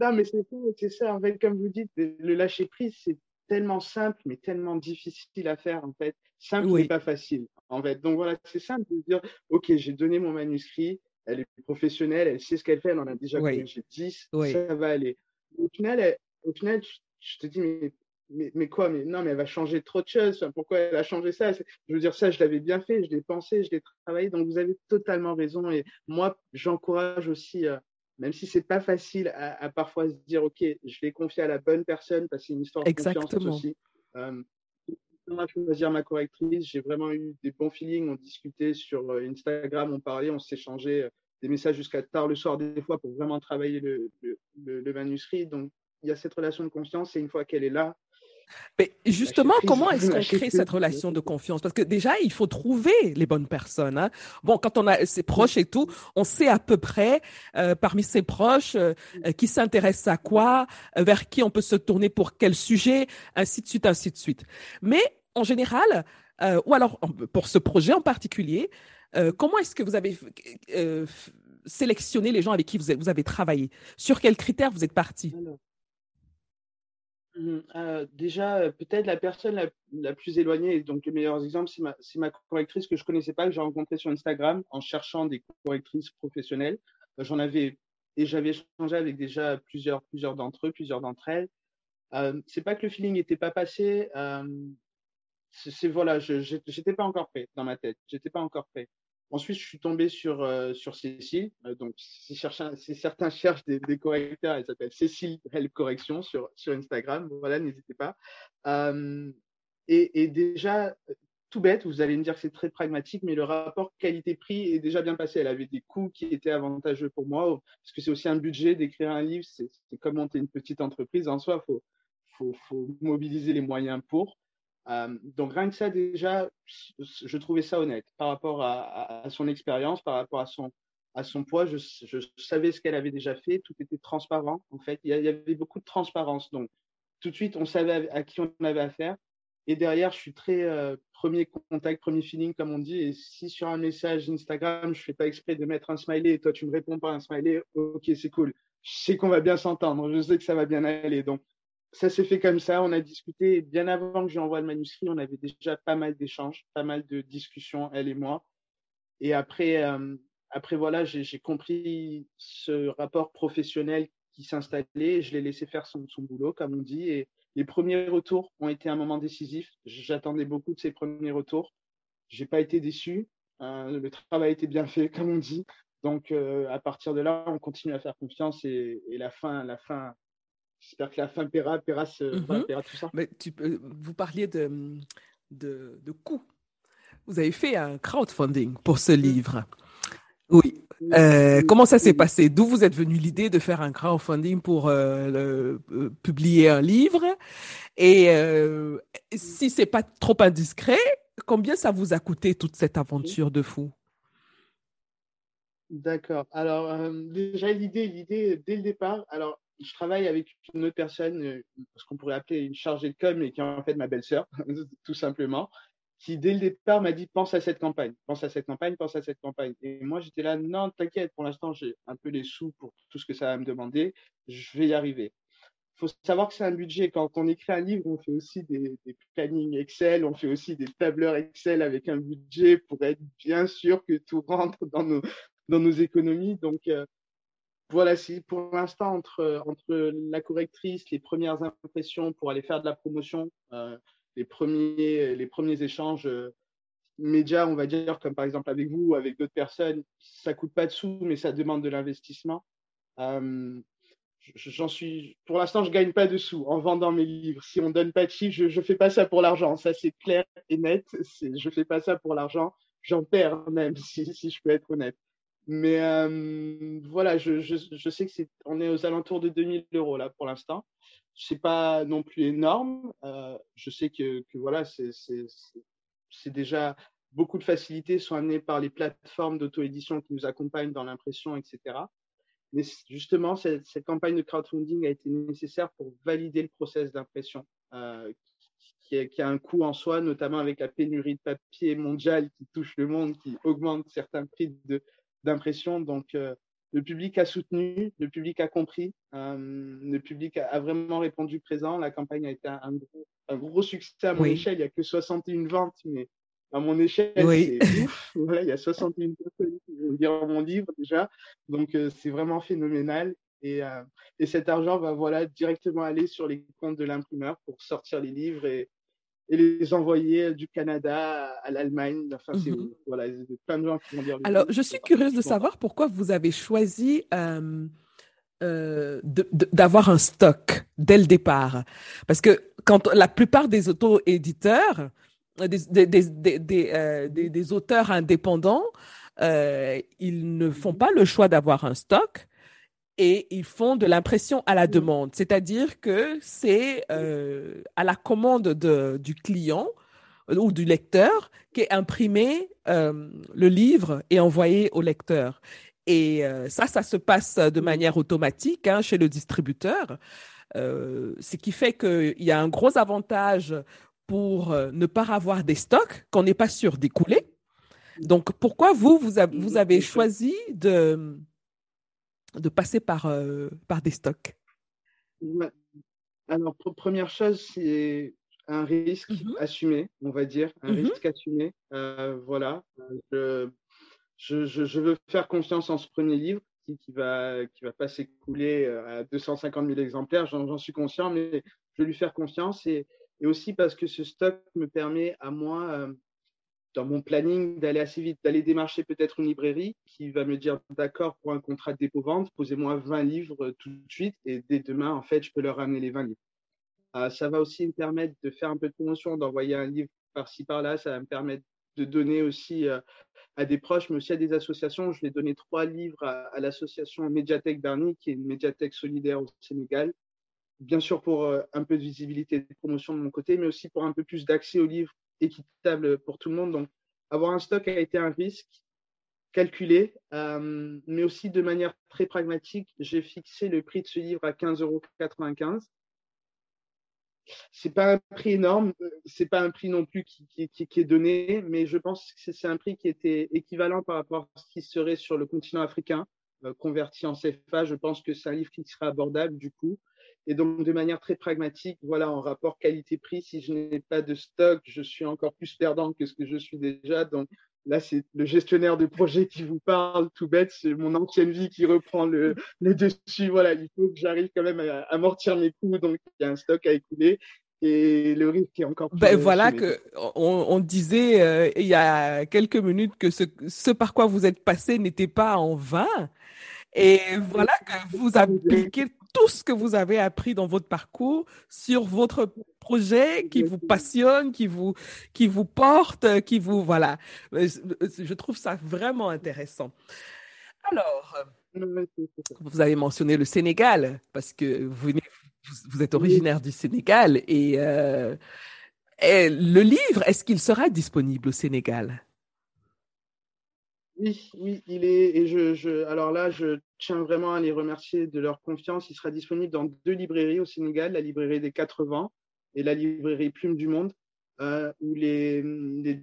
Non, mais c'est ça, c'est ça. En fait, comme vous dites, le lâcher prise, c'est tellement simple, mais tellement difficile à faire, en fait. Simple, mais pas facile, en fait. Donc voilà, c'est simple de dire, OK, j'ai donné mon manuscrit, elle est professionnelle, elle sait ce qu'elle fait, elle en a déjà oui. 10, ça va aller. Au final, au final je te dis, mais, mais, quoi mais Non, mais elle va changer trop de choses. pourquoi elle a changé ça? Je veux dire, ça, je l'avais bien fait, je l'ai pensé, je l'ai travaillé. Donc, vous avez totalement raison. Et moi, j'encourage aussi, euh, même si c'est pas facile, à, parfois se dire, OK, je vais confier à la bonne personne parce que c'est une histoire de confiance aussi. Euh, à choisir ma correctrice. J'ai vraiment eu des bons feelings. On discutait sur euh, Instagram, on parlait, on s'échangeait. des messages jusqu'à tard le soir des fois pour vraiment travailler le, le, manuscrit. Donc, il y a cette relation de confiance et une fois qu'elle est là, mais justement, comment est-ce qu'on crée cette relation de confiance? Parce que déjà, il faut trouver les bonnes personnes. Hein. Bon, quand on a ses proches et tout, on sait à peu près euh, parmi ses proches euh, qui s'intéresse à quoi, vers qui on peut se tourner pour quel sujet, ainsi de suite, ainsi de suite. Mais en général, euh, ou alors pour ce projet en particulier, euh, comment est-ce que vous avez euh, sélectionné les gens avec qui vous avez, vous avez travaillé? Sur quels critères vous êtes parti? Euh, déjà, peut-être la personne la, plus éloignée, donc le meilleur exemple, c'est ma, correctrice que je connaissais pas, que j'ai rencontrée sur Instagram en cherchant des correctrices professionnelles. J'en avais et j'avais échangé avec déjà plusieurs, plusieurs d'entre eux, plusieurs d'entre elles. Euh, c'est pas que le feeling n'était pas passé. Euh, c'est voilà, j'étais pas encore prêt dans ma tête. J'étais pas encore prêt. Ensuite, je suis tombé sur, euh, sur Cécile. Euh, donc, si, certains cherchent des, correcteurs, elle s'appelle Cécile Hell Correction sur, sur Instagram. Voilà, n'hésitez pas. Euh, et, déjà, tout bête, vous allez me dire que c'est très pragmatique, mais le rapport qualité-prix est déjà bien passé. Elle avait des coûts qui étaient avantageux pour moi, parce que c'est aussi un budget d'écrire un livre. C'est comme monter une petite entreprise. En soi, il faut mobiliser les moyens pour. Euh, donc rien que ça déjà, je trouvais ça honnête par rapport à, son expérience, par rapport à son, à son poids. Je, je savais ce qu'elle avait déjà fait, tout était transparent. En fait, il y, avait beaucoup de transparence. Donc tout de suite, on savait à, qui on avait affaire. Et derrière, je suis très euh, premier contact, premier feeling, comme on dit. Et si sur un message Instagram, je fais pas exprès de mettre un smiley et toi tu me réponds pas un smiley, ok, c'est cool. Je sais qu'on va bien s'entendre. Je sais que ça va bien aller. Donc ça s'est fait comme ça. On a discuté bien avant que j'envoie le manuscrit. On avait déjà pas mal d'échanges, pas mal de discussions, elle et moi. Et après, euh, après voilà, j'ai compris ce rapport professionnel qui s'installait. Je l'ai laissé faire son, boulot, comme on dit. Et les premiers retours ont été un moment décisif. J'attendais beaucoup de ces premiers retours. J'ai pas été déçu. Euh, le travail été bien fait, comme on dit. Donc, euh, à partir de là, on continue à faire confiance et, et la fin, la fin, J'espère que la fin paiera, paiera, ce, tout ça. Mais tu, vous parliez de, de, de coûts. Vous avez fait un crowdfunding pour ce livre. Oui. Euh, comment ça s'est passé? D'où vous êtes venu l'idée de faire un crowdfunding pour euh, euh, publier un livre? Et si c'est pas trop indiscret, combien ça vous a coûté toute cette aventure de fou? D'accord. Alors déjà l'idée, l'idée dès le départ. Alors je travaille avec une autre personne, euh, ce qu'on pourrait appeler une chargée de com, mais qui est en fait ma belle-sœur, tout simplement, qui dès le départ m'a dit pense à cette campagne, pense à cette campagne, pense à cette campagne. Et moi j'étais là, non, t'inquiète, pour l'instant j'ai un peu les sous pour tout ce que ça va me demander, je vais y arriver. Il faut savoir que c'est un budget. Quand on écrit un livre, on fait aussi des, des plannings Excel, on fait aussi des tableurs Excel avec un budget pour être bien sûr que tout rentre dans nos, dans nos économies. Donc, euh, voilà, si pour l'instant, entre, entre la correctrice, les premières impressions pour aller faire de la promotion, euh, les, premiers, les premiers échanges euh, médias, on va dire, comme par exemple avec vous ou avec d'autres personnes, ça coûte pas de sous, mais ça demande de l'investissement. Euh, j'en suis, pour l'instant, je gagne pas de sous en vendant mes livres. Si on donne pas de chiffres, je, je fais pas ça pour l'argent. Ça, c'est clair et net. Je fais pas ça pour l'argent. J'en perds même, si, si je peux être honnête. Mais euh, voilà, je, je, je, sais que c'est, on est aux alentours de 2000 euros là pour l'instant. C'est pas non plus énorme. Euh, je sais que, voilà, c'est, c'est, c'est déjà beaucoup de facilités sont amenées par les plateformes d'auto-édition qui nous accompagnent dans l'impression, etc. Mais justement, cette, campagne de crowdfunding a été nécessaire pour valider le process d'impression, euh, qui, a, qui, a, un coût en soi, notamment avec la pénurie de papier mondiale qui touche le monde, qui augmente certains prix de, d'impression. Donc, euh, le public a soutenu, le public a compris, euh, le public a, vraiment répondu présent. La campagne a été un, gros, un gros, succès à mon échelle. Il n'y a que 61 ventes, mais à mon échelle, c'est ouf. Voilà, il y a 61 personnes qui vont lire mon livre déjà. Donc, euh, c'est vraiment phénoménal. Et, et, cet argent va voilà, directement aller sur les comptes de l'imprimeur pour sortir les livres et, et les envoyer du Canada à l'Allemagne. Enfin, c'est voilà, plein de gens qui vont dire. Alors, je suis curieuse de savoir pourquoi vous avez choisi euh, euh, d'avoir un stock dès le départ. Parce que quand la plupart des auto-éditeurs, des, des, des, des, euh, des, auteurs indépendants, ils ne font pas le choix d'avoir un stock et ils font de l'impression à la demande, c'est-à-dire que c'est à la commande de, du client ou du lecteur qui est imprimé le livre et envoyé au lecteur. Et ça, ça se passe de manière automatique hein, chez le distributeur. Euh, ce qui fait qu'il y a un gros avantage pour euh, ne pas avoir des stocks qu'on n'est pas sûr d'écouler. Donc, pourquoi vous, vous, avez choisi de, de passer par, euh, par des stocks Alors, première chose, c'est un risque mm-hmm. assumé, on va dire, un mm-hmm. risque assumé. voilà, je, je, veux faire confiance en ce premier livre qui va qui va pas s'écouler euh, à 250 000 exemplaires, j'en suis conscient, mais je vais lui faire confiance et, et, aussi parce que ce stock me permet à moi, euh, dans mon planning, d'aller assez vite, d'aller démarcher peut-être une librairie qui va me dire d'accord pour un contrat de dépôt-vente, posez-moi 20 livres tout de suite et dès demain, en fait, je peux leur ramener les 20 livres. Euh, ça va aussi me permettre de faire un peu de promotion, d'envoyer un livre par-ci par-là, ça va me permettre de donner aussi à des proches, mais aussi à des associations. Je vais donner trois livres à, l'association Médiathèque Bernie, qui est une médiathèque solidaire au Sénégal. Bien sûr pour euh, un peu de visibilité et de promotion de mon côté, mais aussi pour un peu plus d'accès aux livres équitables pour tout le monde. Donc, avoir un stock a été un risque calculé, euh, mais aussi de manière très pragmatique. J'ai fixé le prix de ce livre à 15,95 euros c'est pas un prix énorme, c'est pas un prix non plus qui, est donné, mais je pense que c'est un prix qui était équivalent par rapport à ce qui serait sur le continent africain, euh, converti en CFA. Je pense que c'est un livre qui sera abordable du coup. Et donc, de manière très pragmatique, voilà, en rapport qualité-prix, si je n'ai pas de stock, je suis encore plus perdant que ce que je suis déjà. Donc, Là, c'est le gestionnaire de projet qui vous parle, tout bête, c'est mon ancienne vie qui reprend le, dessus. Voilà, il faut que j'arrive quand même à amortir mes coûts, donc il y a un stock à écouler et le risque est encore plus. Ben voilà que on, disait euh, il y a quelques minutes que ce, ce par quoi vous êtes passé n'était pas en vain. Et voilà que vous appliquez tout ce que vous avez appris dans votre parcours sur votre projet qui vous passionne, qui vous, qui vous porte, qui vous, voilà. Euh, je trouve ça vraiment intéressant. Alors, vous avez mentionné le Sénégal parce que vous, vous êtes originaire du Sénégal et, euh, et le livre, est-ce qu'il sera disponible au Sénégal? Oui, oui, il est. Et je, alors là, je tiens vraiment à les remercier de leur confiance. Il sera disponible dans deux librairies au Sénégal, la librairie des 80 et la librairie Plume du Monde, euh, où les,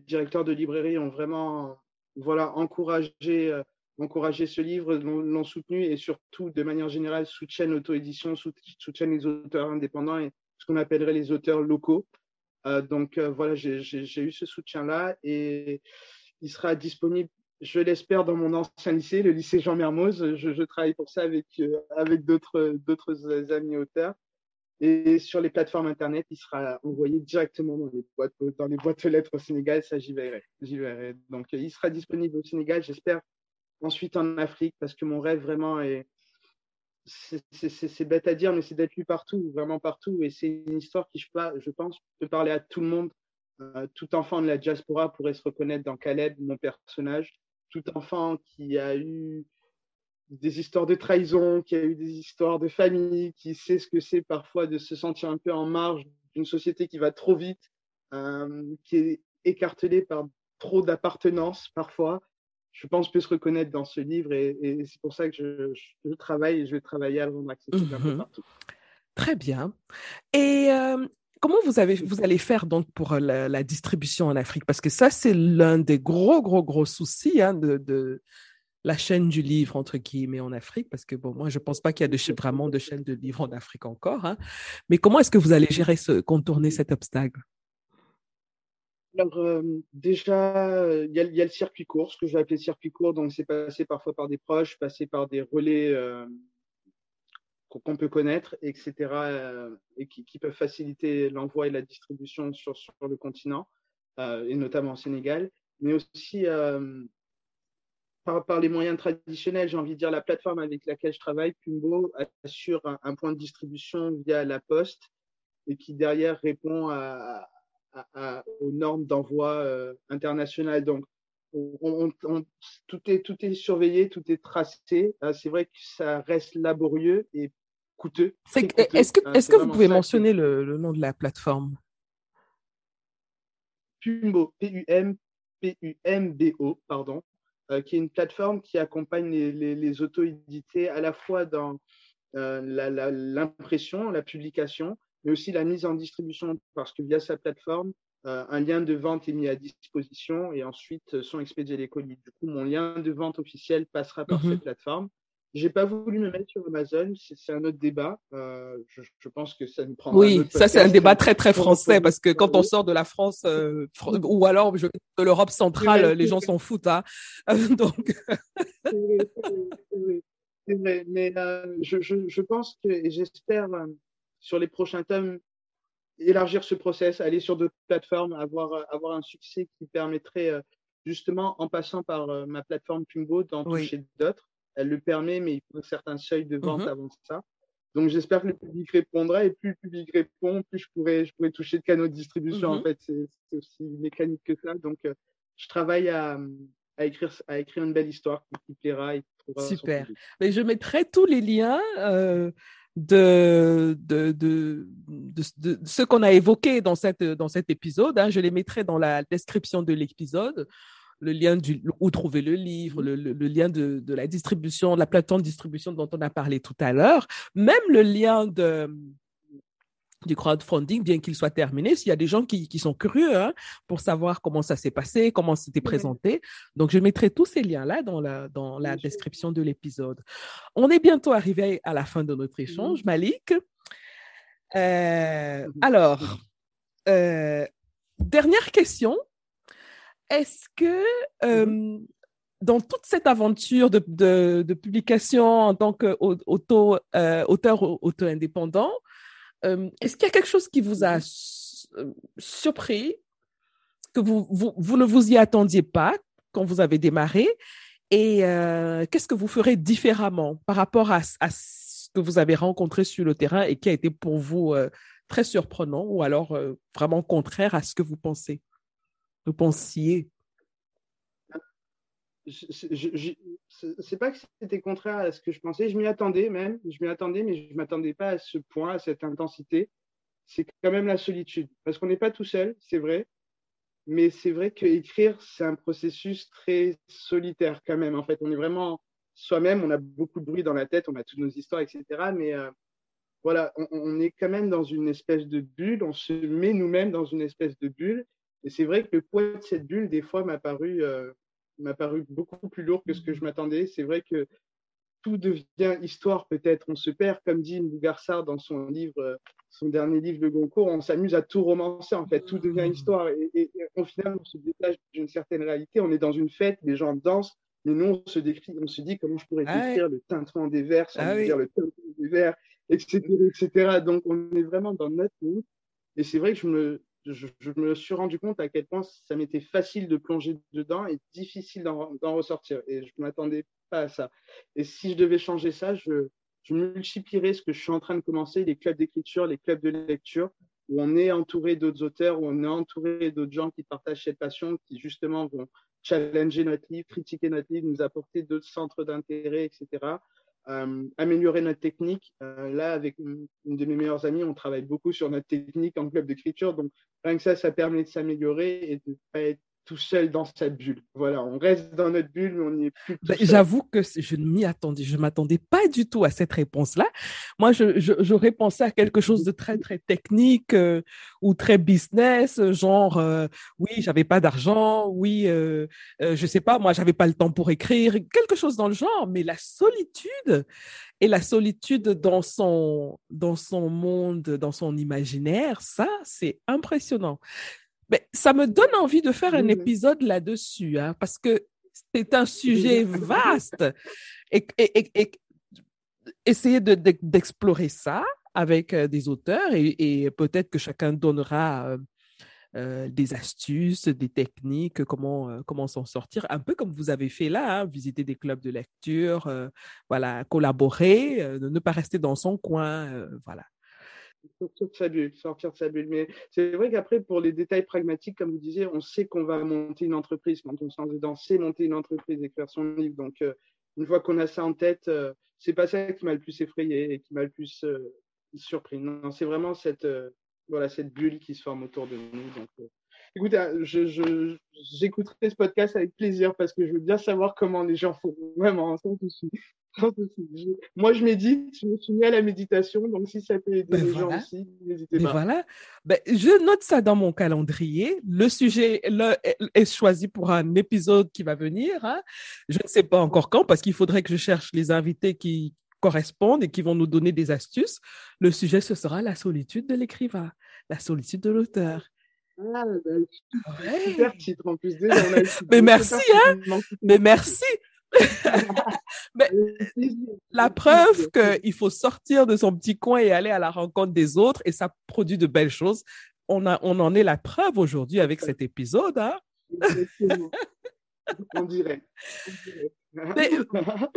directeurs de librairie ont vraiment voilà, encouragé, euh, encouragé ce livre, l'ont soutenu et surtout, de manière générale, soutiennent l'auto-édition, soutiennent les auteurs indépendants et ce qu'on appellerait les auteurs locaux. Euh, donc voilà, j'ai eu ce soutien-là et il sera disponible je l'espère, dans mon ancien lycée, le lycée Jean Mermoz. Je, travaille pour ça avec, euh, avec d'autres, amis auteurs. Et sur les plateformes Internet, il sera envoyé directement dans les boîtes, dans les boîtes aux lettres au Sénégal. Ça, j'y verrai. Donc, il sera disponible au Sénégal, j'espère, ensuite en Afrique, parce que mon rêve vraiment est. C'est bête à dire, mais c'est d'être lu partout, vraiment partout. Et c'est une histoire qui, je pense, peut parler à tout le monde. Euh, tout enfant de la diaspora pourrait se reconnaître dans Caleb, mon personnage tout enfant qui a eu des histoires de trahison, qui a eu des histoires de famille, qui sait ce que c'est parfois de se sentir un peu en marge d'une société qui va trop vite, euh, qui est écartelée par trop d'appartenance parfois, je pense peut se reconnaître dans ce livre et, c'est pour ça que je, travaille et je vais travailler à le rendre accessible un peu mhm. partout. Très bien. Et euh, comment vous, allez faire donc pour euh, la, distribution en Afrique? Parce que ça, c'est l'un des gros, gros, gros soucis hein, de, la chaîne du livre, entre guillemets, en Afrique. Parce que, bon, moi, je ne pense pas qu'il y a de, vraiment de chaîne de livre en Afrique encore. Hein. Mais comment est-ce que vous allez gérer, contourner cet obstacle? Alors, euh, déjà, il y, a le circuit court, ce que appeler circuit court. Donc, c'est passé parfois par des proches, passé par des relais euh, qu'on peut connaître, etc., euh, et qui, peuvent faciliter l'envoi et la distribution sur, le continent, euh, et notamment au Sénégal, mais aussi euh, par, les moyens traditionnels, j'ai envie de dire la plateforme avec laquelle je travaille, Pumbo, assure un, point de distribution via la poste et qui derrière répond aux normes d'envoi internationales. Donc, tout, est, tout est surveillé, tout est tracé. c'est vrai que ça reste laborieux et coûteux. Est-ce que, est que vous pouvez mentionner le, le, nom de la plateforme? Pumbo, P-U-M-P-U-M-B-O, pardon, euh, qui est une plateforme qui accompagne les, les, auto-édités à la fois dans euh, l'impression, la, publication, mais aussi la mise en distribution, parce que via sa plateforme, euh, un lien de vente est mis à disposition et ensuite sont expédiés les colis. Du coup, mon lien de vente officiel passera par mhm. cette plateforme. J'ai pas voulu me mettre sur Amazon, c'est un autre débat. Euh, je, je, pense que ça nous prend. Oui, ça c'est un débat très très français parce que quand on sort de la France euh, ou alors je, de l'Europe centrale, les gens s'en foutent. Hein. Donc. c'est vrai, mais euh, je, je, je, pense que et j'espère euh, sur les prochains tomes élargir ce process, aller sur d'autres plateformes, avoir avoir un succès qui permettrait justement en passant par ma plateforme Pumbo d'en toucher d'autres elle le permet, mais il faut un certain seuil de vente mhm. avant ça. Donc j'espère que le public répondra et plus le public répond, plus je pourrais, je pourrais toucher de canaux de distribution. En mhm. fait, c'est aussi mécanique que ça. Donc euh, je travaille à, à, écrire, à écrire une belle histoire qui, plaira et Super. Mais je mettrai tous les liens. Euh, de, de, de, de, ce qu'on a évoqué dans, cette, dans cet épisode. Hein. Je les mettrai dans la description de l'épisode le lien du, où trouver le livre, le, le, lien de, de, la distribution, la plateforme de distribution dont on a parlé tout à l'heure, même le lien de, du crowdfunding, bien qu'il soit terminé, s'il y a des gens qui, qui sont curieux hein, pour savoir comment ça s'est passé, comment c'était présenté. Donc, je mettrai tous ces liens-là dans la, dans la description de l'épisode. On est bientôt arrivé à la fin de notre échange, Malik. Euh, alors, euh, dernière question est-ce que mmh dans toute cette aventure de, de, publication en tant qu'auteur euh, auto-indépendant, est-ce qu'il y a quelque chose qui vous a mmh surpris, que vous, vous, ne vous y attendiez pas quand vous avez démarré? Et qu'est-ce que vous ferez différemment par rapport à, à, ce que vous avez rencontré sur le terrain et qui a été pour vous très surprenant ou alors vraiment contraire à ce que vous pensez? Vous pensiez. C'est pas que c'était contraire à ce que je pensais, je m'y attendais même, je m'y attendais, mais je m'attendais pas à ce point, à cette intensité. C'est quand même la solitude, parce qu'on n'est pas tout seul, c'est vrai, mais c'est vrai qu'écrire, c'est un processus très solitaire quand même. En fait, on est vraiment soi-même, on a beaucoup de bruit dans la tête, on a toutes nos histoires, etc. Mais euh, voilà, on, est quand même dans une espèce de bulle, on se met nous-mêmes dans une espèce de bulle, et c'est vrai que le poids de cette bulle, des fois, m'a paru, euh, m'a paru beaucoup plus lourd que ce que je m'attendais. C'est vrai que tout devient histoire, peut-être. On se perd, comme dit Bougarsard dans son livre, euh, son dernier livre, Le Goncourt, on s'amuse à tout romancer, en fait. Tout devient histoire. Et, au final, on se détache d'une certaine réalité. On est dans une fête, les gens dansent, mais nous, on se décrit, on se dit comment je pourrais ah décrire le tintement des vers sans ah dire le tintement des vers, etc., etc. Donc, on est vraiment dans notre monde. Et c'est vrai que je me, je, me suis rendu compte à quel point ça m'était facile de plonger dedans et difficile d'en ressortir. Et je ne m'attendais pas à ça. Et si je devais changer ça, je, je multiplierais ce que je suis en train de commencer, les clubs d'écriture, les clubs de lecture, où on est entouré d'autres auteurs, où on est entouré d'autres gens qui partagent cette passion, qui justement vont challenger notre livre, critiquer notre livre, nous apporter d'autres centres d'intérêt, etc. Euh, améliorer notre technique. Euh, là, avec une, de mes meilleures amies, on travaille beaucoup sur notre technique en club d'écriture. Donc, rien que ça, ça permet de s'améliorer et de ne pas être tout seul dans cette bulle. Voilà, on reste dans notre bulle, mais on n'y est plus. Ben, j'avoue que je ne m'y attendais, je m'attendais pas du tout à cette réponse-là. Moi, j'aurais pensé à quelque chose de très très technique euh, ou très business, genre euh, oui, j'avais pas d'argent, oui, euh, euh, je sais pas, moi, j'avais pas le temps pour écrire, quelque chose dans le genre. Mais la solitude et la solitude dans son dans son monde, dans son imaginaire, ça, c'est impressionnant. Mais ça me donne envie de faire un épisode là-dessus, hein, parce que c'est un sujet vaste. Et, essayer d'explorer ça avec euh, des auteurs et, peut-être que chacun donnera euh, euh, des astuces, des techniques, comment, comment s'en sortir, un peu comme vous avez fait là, hein, visiter des clubs de lecture, voilà, collaborer, ne pas rester dans son coin, voilà. Sortir de sa bulle, sortir de sa bulle. Mais c'est vrai qu'après, pour les détails pragmatiques, comme vous disiez, on sait qu'on va monter une entreprise. Quand on se lance dedans, c'est monter une entreprise, écrire son livre. Donc, euh, une fois qu'on a ça en tête, euh, c'est pas ça qui m'a le plus effrayé et qui m'a le plus euh, surpris. Non, c'est vraiment cette, voilà, cette bulle qui se forme autour de nous. Donc, écoute, je, j'écouterai ce podcast avec plaisir parce que je veux bien savoir comment les gens font. Vraiment, sans souci. Moi, je médite, je me suis mis à la méditation, donc si ça peut aider ben les gens aussi, n'hésitez ben pas. Voilà. Ben, je note ça dans mon calendrier. Le sujet est choisi pour un épisode qui va venir. Hein. Je ne sais pas encore quand, parce qu'il faudrait que je cherche les invités qui correspondent et qui vont nous donner des astuces. Le sujet, ce sera la solitude de l'écrivain, la solitude de l'auteur. Ah, super titre en plus. Mais merci, hein? Mais merci. Mais la preuve qu'il faut sortir de son petit coin et aller à la rencontre des autres et ça produit de belles choses. On, a, on en est la preuve aujourd'hui avec cet épisode. Hein? on dirait.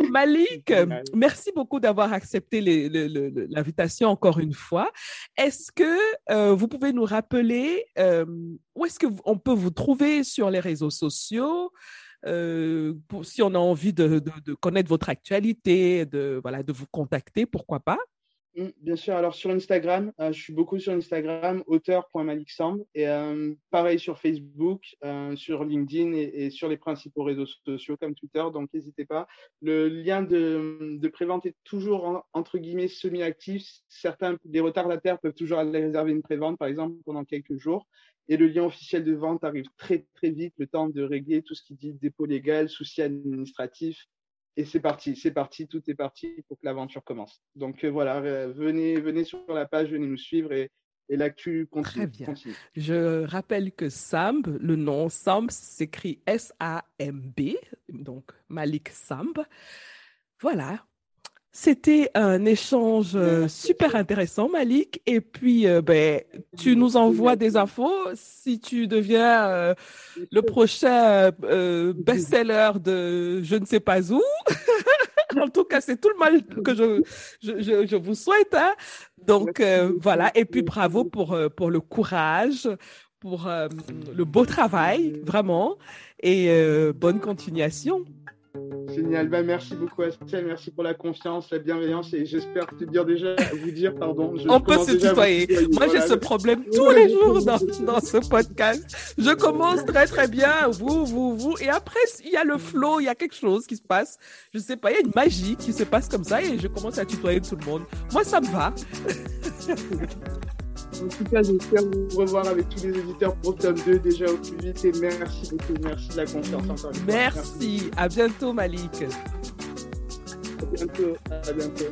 Malik, merci beaucoup d'avoir accepté l'invitation encore une fois. Est-ce que euh, vous pouvez nous rappeler euh, où est-ce qu'on peut vous trouver sur les réseaux sociaux? Euh, si on a envie de, connaître votre actualité, de, voilà, de vous contacter, pourquoi pas Bien sûr, alors sur Instagram, euh, je suis beaucoup sur Instagram, auteur.maliksamb, et euh, pareil sur Facebook, sur LinkedIn et, sur les principaux réseaux sociaux comme Twitter, donc n'hésitez pas. Le lien de, de prévente est toujours entre guillemets semi-actif. Certains, des retardataires peuvent toujours aller réserver une prévente, par exemple, pendant quelques jours. Et le lien officiel de vente arrive très très vite, le temps de régler tout ce qui dit dépôt légal, souci administratif. Et c'est parti, c'est parti, tout est parti pour que l'aventure commence. Donc euh, voilà, euh, venez, venez sur la page, venez nous suivre et, et l'actu continue. Très bien. Je rappelle que Samb, le nom Samb s'écrit S-A-M-B, donc Malik Samb. Voilà, c'était un échange euh, super intéressant, Malik. Et puis, euh, ben, tu nous envoies des infos si tu deviens euh, le prochain best-seller de je ne sais pas où. en tout cas, c'est tout le mal que je, je, je, vous souhaite. Hein. Donc, voilà. Et puis, bravo pour, pour le courage, pour le beau travail, vraiment. Et bonne continuation. Génial, bah, merci beaucoup Estelle, merci pour la confiance, la bienveillance et j'espère te dire déjà, vous dire pardon. On peut se tutoyer. Moi j'ai ce problème tous les jours dans, dans, ce podcast. Je commence très très bien, vous, vous, vous, et après il y a le flow, il y a quelque chose qui se passe. Je sais pas, il y a une magie qui se passe comme ça et je commence à tutoyer tout le monde. Moi ça me va. En tout cas, j'espère vous revoir avec tous les éditeurs pour Top 2 déjà au plus vite. Et merci beaucoup. Merci de la confiance encore une merci. merci. À bientôt, Malik. À bientôt. À bientôt.